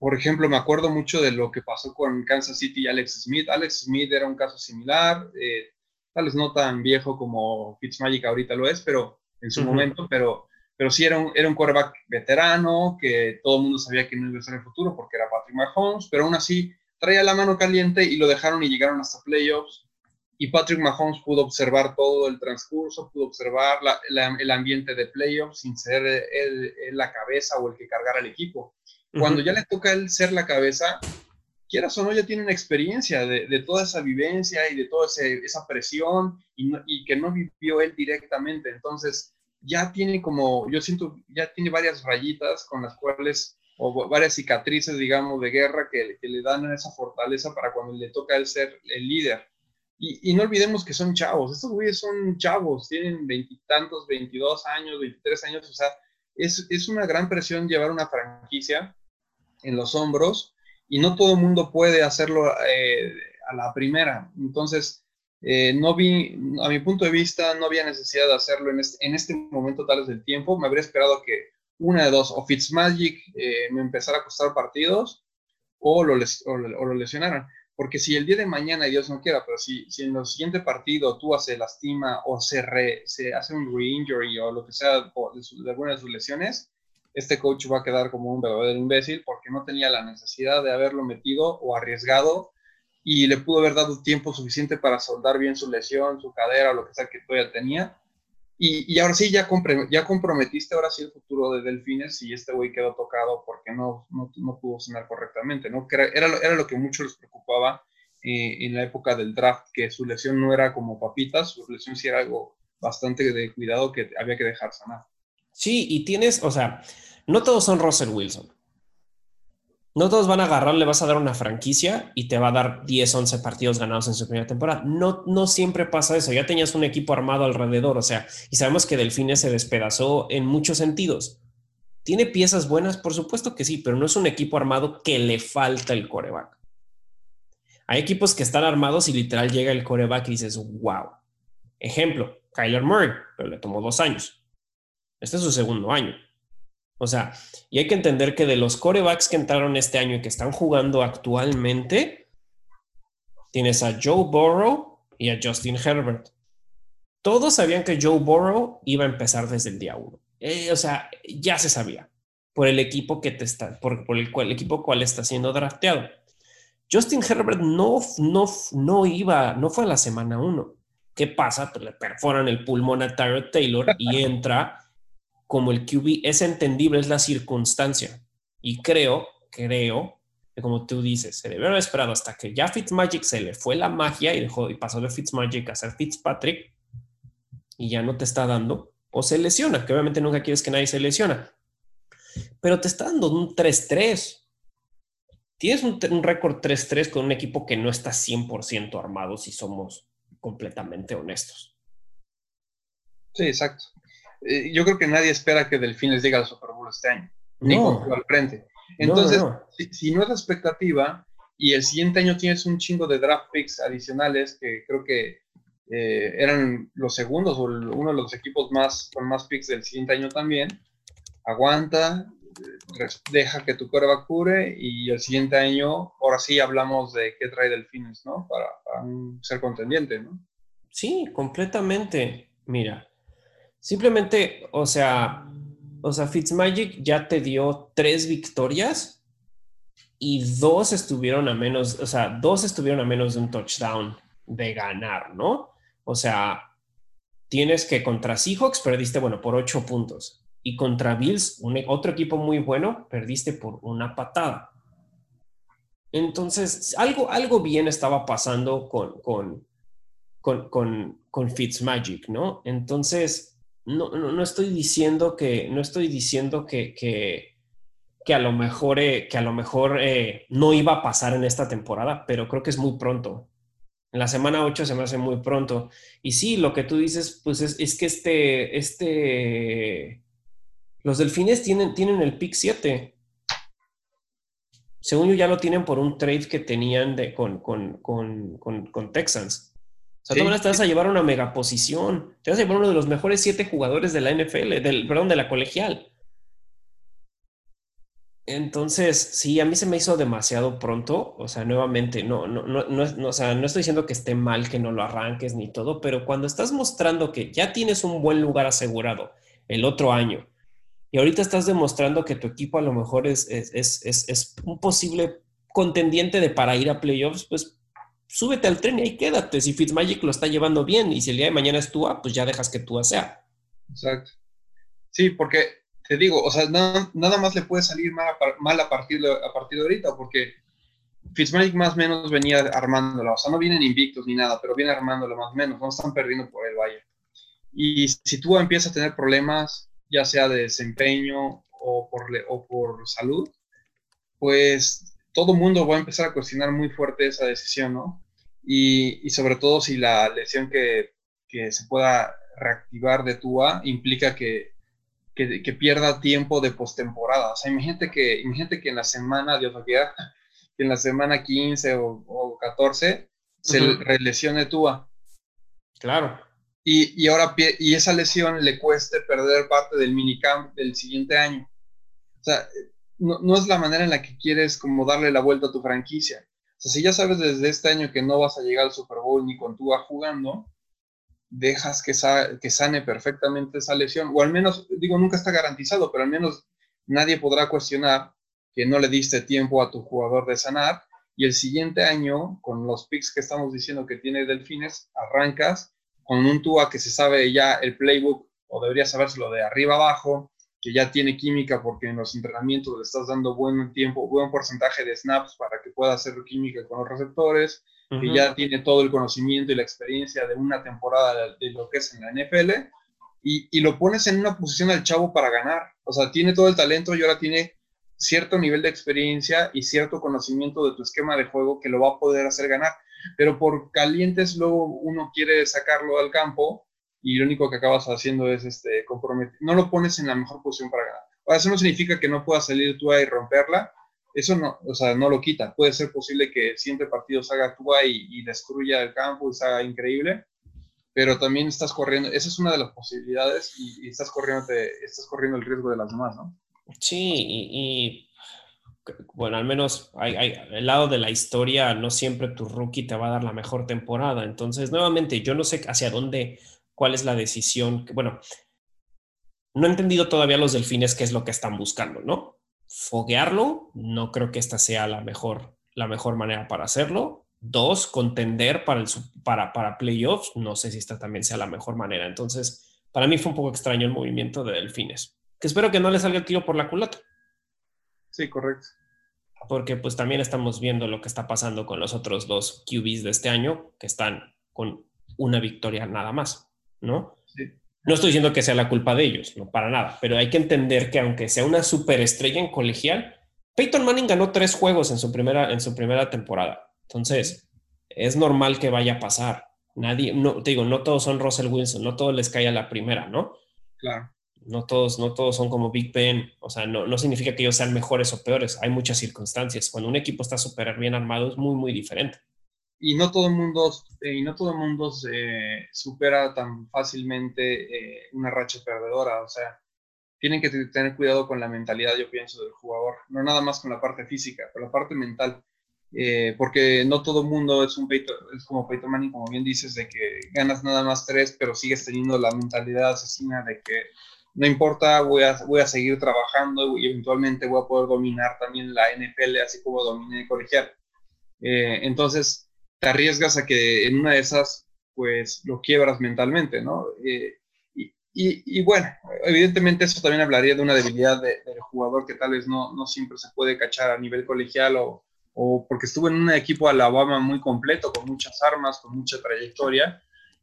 por ejemplo, me acuerdo mucho de lo que pasó con Kansas City y Alex Smith. Alex Smith era un caso similar, eh, tal vez no tan viejo como Fitzmagic ahorita lo es, pero en su momento, pero pero sí era un, era un quarterback veterano, que todo el mundo sabía que no iba a ser el futuro porque era Patrick Mahomes, pero aún así traía la mano caliente y lo dejaron y llegaron hasta playoffs. Y Patrick Mahomes pudo observar todo el transcurso, pudo observar el ambiente de playoffs sin ser él, la cabeza o el que cargara el equipo. Cuando ya le toca él ser la cabeza, quieras o no, ya tiene una experiencia de, de toda esa vivencia y de toda esa presión y, y que no vivió él directamente. Entonces, ya tiene como, yo siento, ya tiene varias rayitas con las cuales, o varias cicatrices, digamos, de guerra que, le dan esa fortaleza para cuando le toca el ser el líder. Y, no olvidemos que son chavos, estos güeyes son chavos, tienen veintitantos, veintidós años, veintitrés años, o sea, es, es, una gran presión llevar una franquicia en los hombros y no todo el mundo puede hacerlo eh, a la primera. Entonces, eh, no vi, a mi punto de vista, no había necesidad de hacerlo en este, en este momento tal vez del tiempo. Me habría esperado que una de dos, o Fitzmagic eh, me empezara a costar partidos o lo, o, lo lesionaran. Porque si el día de mañana, Dios no quiera, pero si, si en el siguiente partido tú se lastima o se, se hace un re-injury o lo que sea de, de alguna de sus lesiones, este coach va a quedar como un verdadero imbécil porque no tenía la necesidad de haberlo metido o arriesgado y le pudo haber dado tiempo suficiente para soldar bien su lesión, su cadera, lo que sea que todavía tenía. Y, y ahora sí, ya, ya comprometiste ahora sí el futuro de Delfines y este güey quedó tocado porque no, no, no pudo cenar correctamente, ¿no? Que era, era, era, lo que mucho les preocupaba eh, en la época del draft, que su lesión no era como papitas, su lesión sí era algo bastante de cuidado que había que dejar sanar. Sí, y tienes, o sea, no todos son Russell Wilson. No todos van a agarrar, le vas a dar una franquicia y te va a dar 10, 11 partidos ganados en su primera temporada. No, no siempre pasa eso. Ya tenías un equipo armado alrededor, o sea, y sabemos que Delfines se despedazó en muchos sentidos. ¿Tiene piezas buenas? Por supuesto que sí, pero no es un equipo armado que le falta el coreback. Hay equipos que están armados y literal llega el coreback y dices, wow. Ejemplo, Kyler Murray, pero le tomó dos años. Este es su segundo año. O sea, y hay que entender que de los corebacks que entraron este año y que están jugando actualmente, tienes a Joe Burrow y a Justin Herbert. Todos sabían que Joe Burrow iba a empezar desde el día uno. Eh, o sea, ya se sabía por el equipo que te está, por, el, cual, el equipo cual está siendo drafteado. Justin Herbert no, no, no iba, no fue a la semana uno. ¿Qué pasa? Pues le perforan el pulmón a Tyrod Taylor y entra como el QB es entendible, es la circunstancia. Y creo, creo, que como tú dices, se debe haber esperado hasta que ya Fitzmagic se le fue la magia y dejó y pasó de Fitzmagic a ser Fitzpatrick y ya no te está dando, o se lesiona, que obviamente nunca quieres que nadie se lesiona, pero te está dando un 3-3. Tienes un, récord 3-3 con un equipo que no está 100% armado, si somos completamente honestos. Sí, exacto. Eh, yo creo que nadie espera que Delfines llegue al Super Bowl este año, ni con al frente. Entonces, Si, no es la expectativa y el siguiente año tienes un chingo de draft picks adicionales que creo que eh, eran los segundos o uno de los equipos más con más picks del siguiente año también, aguanta, deja que tu va cure y el siguiente año, ahora sí hablamos de qué trae Delfines, ¿no? Para, para ser contendiente, ¿no? Sí, completamente. Mira, Simplemente, o sea, o sea, Fitzmagic ya te dio tres victorias y dos estuvieron a menos, o sea, dos estuvieron a menos de un touchdown de ganar, ¿no? O sea, tienes que contra Seahawks perdiste, bueno, por ocho puntos y contra Bills, un, otro equipo muy bueno, perdiste por una patada. Entonces, algo, algo bien estaba pasando con, con, con, con, con Fitzmagic, ¿no? Entonces, no, no, estoy diciendo que, no estoy diciendo que, que, que a lo mejor, eh, que a lo mejor eh, no iba a pasar en esta temporada, pero creo que es muy pronto. En la semana 8 se me hace muy pronto. Y sí, lo que tú dices, pues es, es que este, este, los delfines tienen, tienen el pick 7 según yo ya lo tienen por un trade que tenían de, con, con, Texans. O sea, tú te vas a llevar una mega posición. Te vas a llevar uno de los mejores siete jugadores de la NFL, del, perdón, de la colegial. Entonces, sí, a mí se me hizo demasiado pronto. O sea, nuevamente, no, no, no, no, o sea, no estoy diciendo que esté mal que no lo arranques ni todo, pero cuando estás mostrando que ya tienes un buen lugar asegurado el otro año, y ahorita estás demostrando que tu equipo a lo mejor es, es, un posible contendiente de para ir a playoffs, pues súbete al tren y ahí quédate. Si Fitzmagic lo está llevando bien y si el día de mañana es Tua, pues ya dejas que Tua sea. Exacto. Sí, porque te digo, o sea, nada, más le puede salir mal a, partir, de, a partir de ahorita, porque Fitzmagic más o menos venía armándola. O sea, no vienen invictos ni nada, pero viene armándola más o menos. No están perdiendo por el valle. Y si Tua empieza a tener problemas, ya sea de desempeño o por, o por salud, pues todo mundo va a empezar a cuestionar muy fuerte esa decisión, ¿no? Y, y sobre todo si la lesión que, que, se pueda reactivar de Tua implica que, que, que pierda tiempo de postemporada. O sea, imagínate que, imagínate que en la semana, Dios lo quiera, que en la semana 15 o, o 14 se uh relesione Tua. Claro y, y, ahora y esa lesión le cueste perder parte del minicamp del siguiente año. O sea, no, no, es la manera en la que quieres como darle la vuelta a tu franquicia. O sea, si ya sabes desde este año que no vas a llegar al Super Bowl ni con Tua jugando, dejas que, que sane perfectamente esa lesión, o al menos, digo, nunca está garantizado, pero al menos nadie podrá cuestionar que no le diste tiempo a tu jugador de sanar, y el siguiente año, con los picks que estamos diciendo que tiene Delfines, arrancas con un Tua que se sabe ya el playbook, o debería sabérselo de arriba abajo, que ya tiene química porque en los entrenamientos le estás dando buen tiempo, buen porcentaje de snaps para que pueda hacer química con los receptores, que ya tiene todo el conocimiento y la experiencia de una temporada de, lo que es en la NFL, y, y, lo pones en una posición al chavo para ganar. O sea, tiene todo el talento y ahora tiene cierto nivel de experiencia y cierto conocimiento de tu esquema de juego que lo va a poder hacer ganar pero por calientes luego uno quiere sacarlo al campo y lo único que acabas haciendo es este, comprometer, no lo pones en la mejor posición para ganar. Eso no significa que no puedas salir ahí y romperla, eso no, o sea, no lo quita. Puede ser posible que siempre partido salga tú y, y destruya el campo y sea increíble, pero también estás corriendo, esa es una de las posibilidades y, estás, corriendo, estás corriendo el riesgo de las demás, ¿no? Sí, y bueno, al menos hay, el lado de la historia, no siempre tu rookie te va a dar la mejor temporada. Entonces, nuevamente, yo no sé hacia dónde, cuál es la decisión. Bueno, no he entendido todavía los delfines qué es lo que están buscando, ¿no? Foguearlo, no creo que esta sea la mejor, la mejor manera para hacerlo. Dos, contender para, el, para, para playoffs, no sé si esta también sea la mejor manera. Entonces, para mí fue un poco extraño el movimiento de delfines, que espero que no le salga el tiro por la culata. Sí, correcto. Porque pues también estamos viendo lo que está pasando con los otros dos QBs de este año, que están con una victoria nada más, ¿no? Sí. No estoy diciendo que sea la culpa de ellos, no para nada, pero hay que entender que aunque sea una superestrella en colegial, Peyton Manning ganó tres juegos en su primera, en su primera temporada. Entonces, es normal que vaya a pasar. Nadie, no, te digo, no todos son Russell Wilson, no todos les cae a la primera, ¿no? Claro no todos, no todos son como Big Ben, o sea, no, no, significa que ellos sean mejores o peores, hay muchas circunstancias. Cuando un equipo está súper bien armado es muy, muy diferente. Y no todo el mundo, eh, y no todo el mundo supera tan fácilmente eh, una racha perdedora, o sea, tienen que tener cuidado con la mentalidad, yo pienso, del jugador, no nada más con la parte física, pero la parte mental. Eh, porque no todo mundo es un peito, es como Peyton Manning, como bien dices, de que ganas nada más tres, pero sigues teniendo la mentalidad asesina de que no importa, voy a, voy a seguir trabajando y eventualmente voy a poder dominar también la NFL, así como dominé colegial. Eh, entonces, te arriesgas a que en una de esas, pues, lo quiebras mentalmente, ¿no? Eh, y, y, bueno, evidentemente eso también hablaría de una debilidad del jugador que tal vez no, siempre se puede cachar a nivel colegial o, porque estuvo en un equipo Alabama muy completo, con muchas armas, con mucha trayectoria,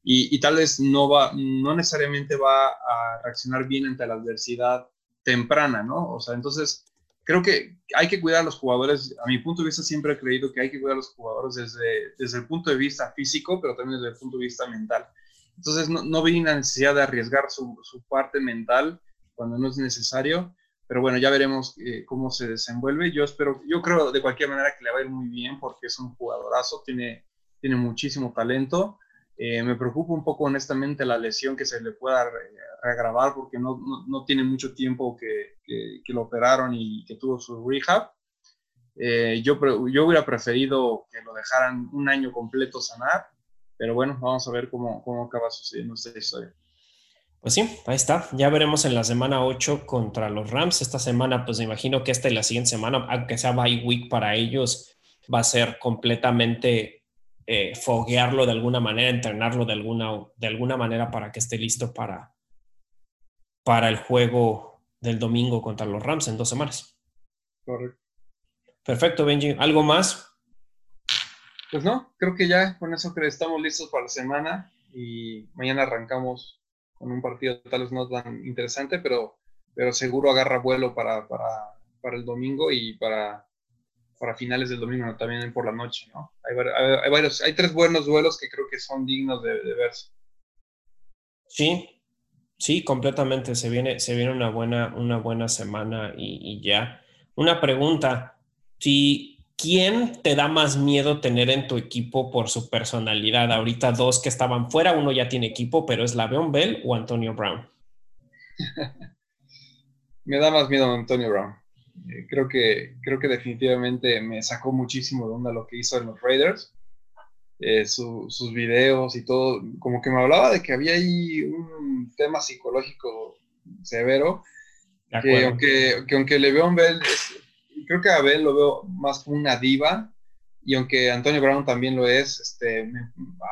y, tal vez no, va, no necesariamente va a reaccionar bien ante la adversidad temprana, ¿no? O sea, entonces creo que hay que cuidar a los jugadores, a mi punto de vista siempre he creído que hay que cuidar a los jugadores desde, desde el punto de vista físico, pero también desde el punto de vista mental. Entonces no, no vi la necesidad de arriesgar su, su, parte mental cuando no es necesario, pero bueno, ya veremos eh, cómo se desenvuelve. Yo espero, yo creo de cualquier manera que le va a ir muy bien porque es un jugadorazo, tiene, tiene muchísimo talento. Eh, me preocupa un poco honestamente la lesión que se le pueda reagravar porque no, no, tiene mucho tiempo que, que, lo operaron y que tuvo su rehab. Eh, yo, yo hubiera preferido que lo dejaran un año completo sanar, pero bueno, vamos a ver cómo, cómo acaba sucediendo esta historia. Pues sí, ahí está. Ya veremos en la semana 8 contra los Rams. Esta semana, pues me imagino que esta y la siguiente semana, aunque sea bye week para ellos, va a ser completamente eh, foguearlo de alguna manera, entrenarlo de alguna, de alguna manera para que esté listo para, para el juego del domingo contra los Rams en dos semanas. Correcto. Perfecto, Benji. ¿Algo más? Pues no, creo que ya con eso que estamos listos para la semana y mañana arrancamos con un partido tal vez no tan interesante, pero, pero seguro agarra vuelo para, para, para el domingo y para, para finales del domingo, también por la noche, ¿no? Hay, hay, varios, hay tres buenos duelos que creo que son dignos de, de verse. Sí, Sí, completamente. Se viene, se viene una, buena, una buena semana y, ya. Una pregunta. Si, ¿Quién te da más miedo tener en tu equipo por su personalidad? Ahorita dos que estaban fuera, uno ya tiene equipo, pero es Laveon Bell o Antonio Brown. me da más miedo Antonio Brown. Eh, creo, que, creo que definitivamente me sacó muchísimo de onda lo que hizo en los Raiders. Eh, sus videos y todo, como que me hablaba de que había ahí un tema psicológico severo, que aunque, que aunque le veo a Bell, creo que a Bell lo veo más como una diva, y aunque Antonio Brown también lo es, este,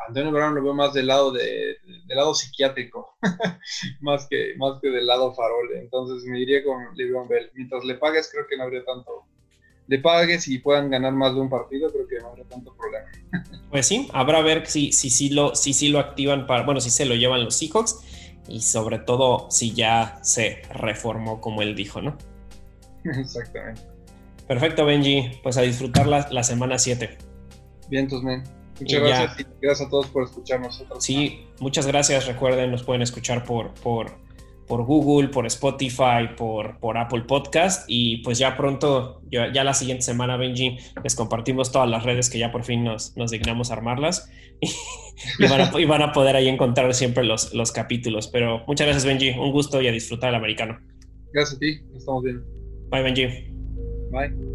Antonio Brown lo veo más del lado, de, del lado psiquiátrico, más, que, más que del lado farol, entonces me diría con Le'Veon Bell, mientras le pagues creo que no habría tanto, le pagues y puedan ganar más de un partido, creo que no habrá tanto problema. Pues sí, habrá a ver si, si, si, lo, si, si lo activan para, bueno, si se lo llevan los Seahawks y sobre todo si ya se reformó como él dijo, ¿no? Exactamente. Perfecto, Benji. Pues a disfrutar la, la semana 7. Bien, men. Muchas gracias y gracias a todos por escucharnos. Sí, muchas gracias. Recuerden, nos pueden escuchar por, por por Google, por Spotify, por, por Apple Podcast y pues ya pronto, ya, la siguiente semana, Benji, les compartimos todas las redes que ya por fin nos, nos dignamos armarlas y, van a, poder ahí encontrar siempre los, los capítulos. Pero muchas gracias, Benji, un gusto y a disfrutar el americano. Gracias a ti, estamos bien. Bye, Benji. Bye.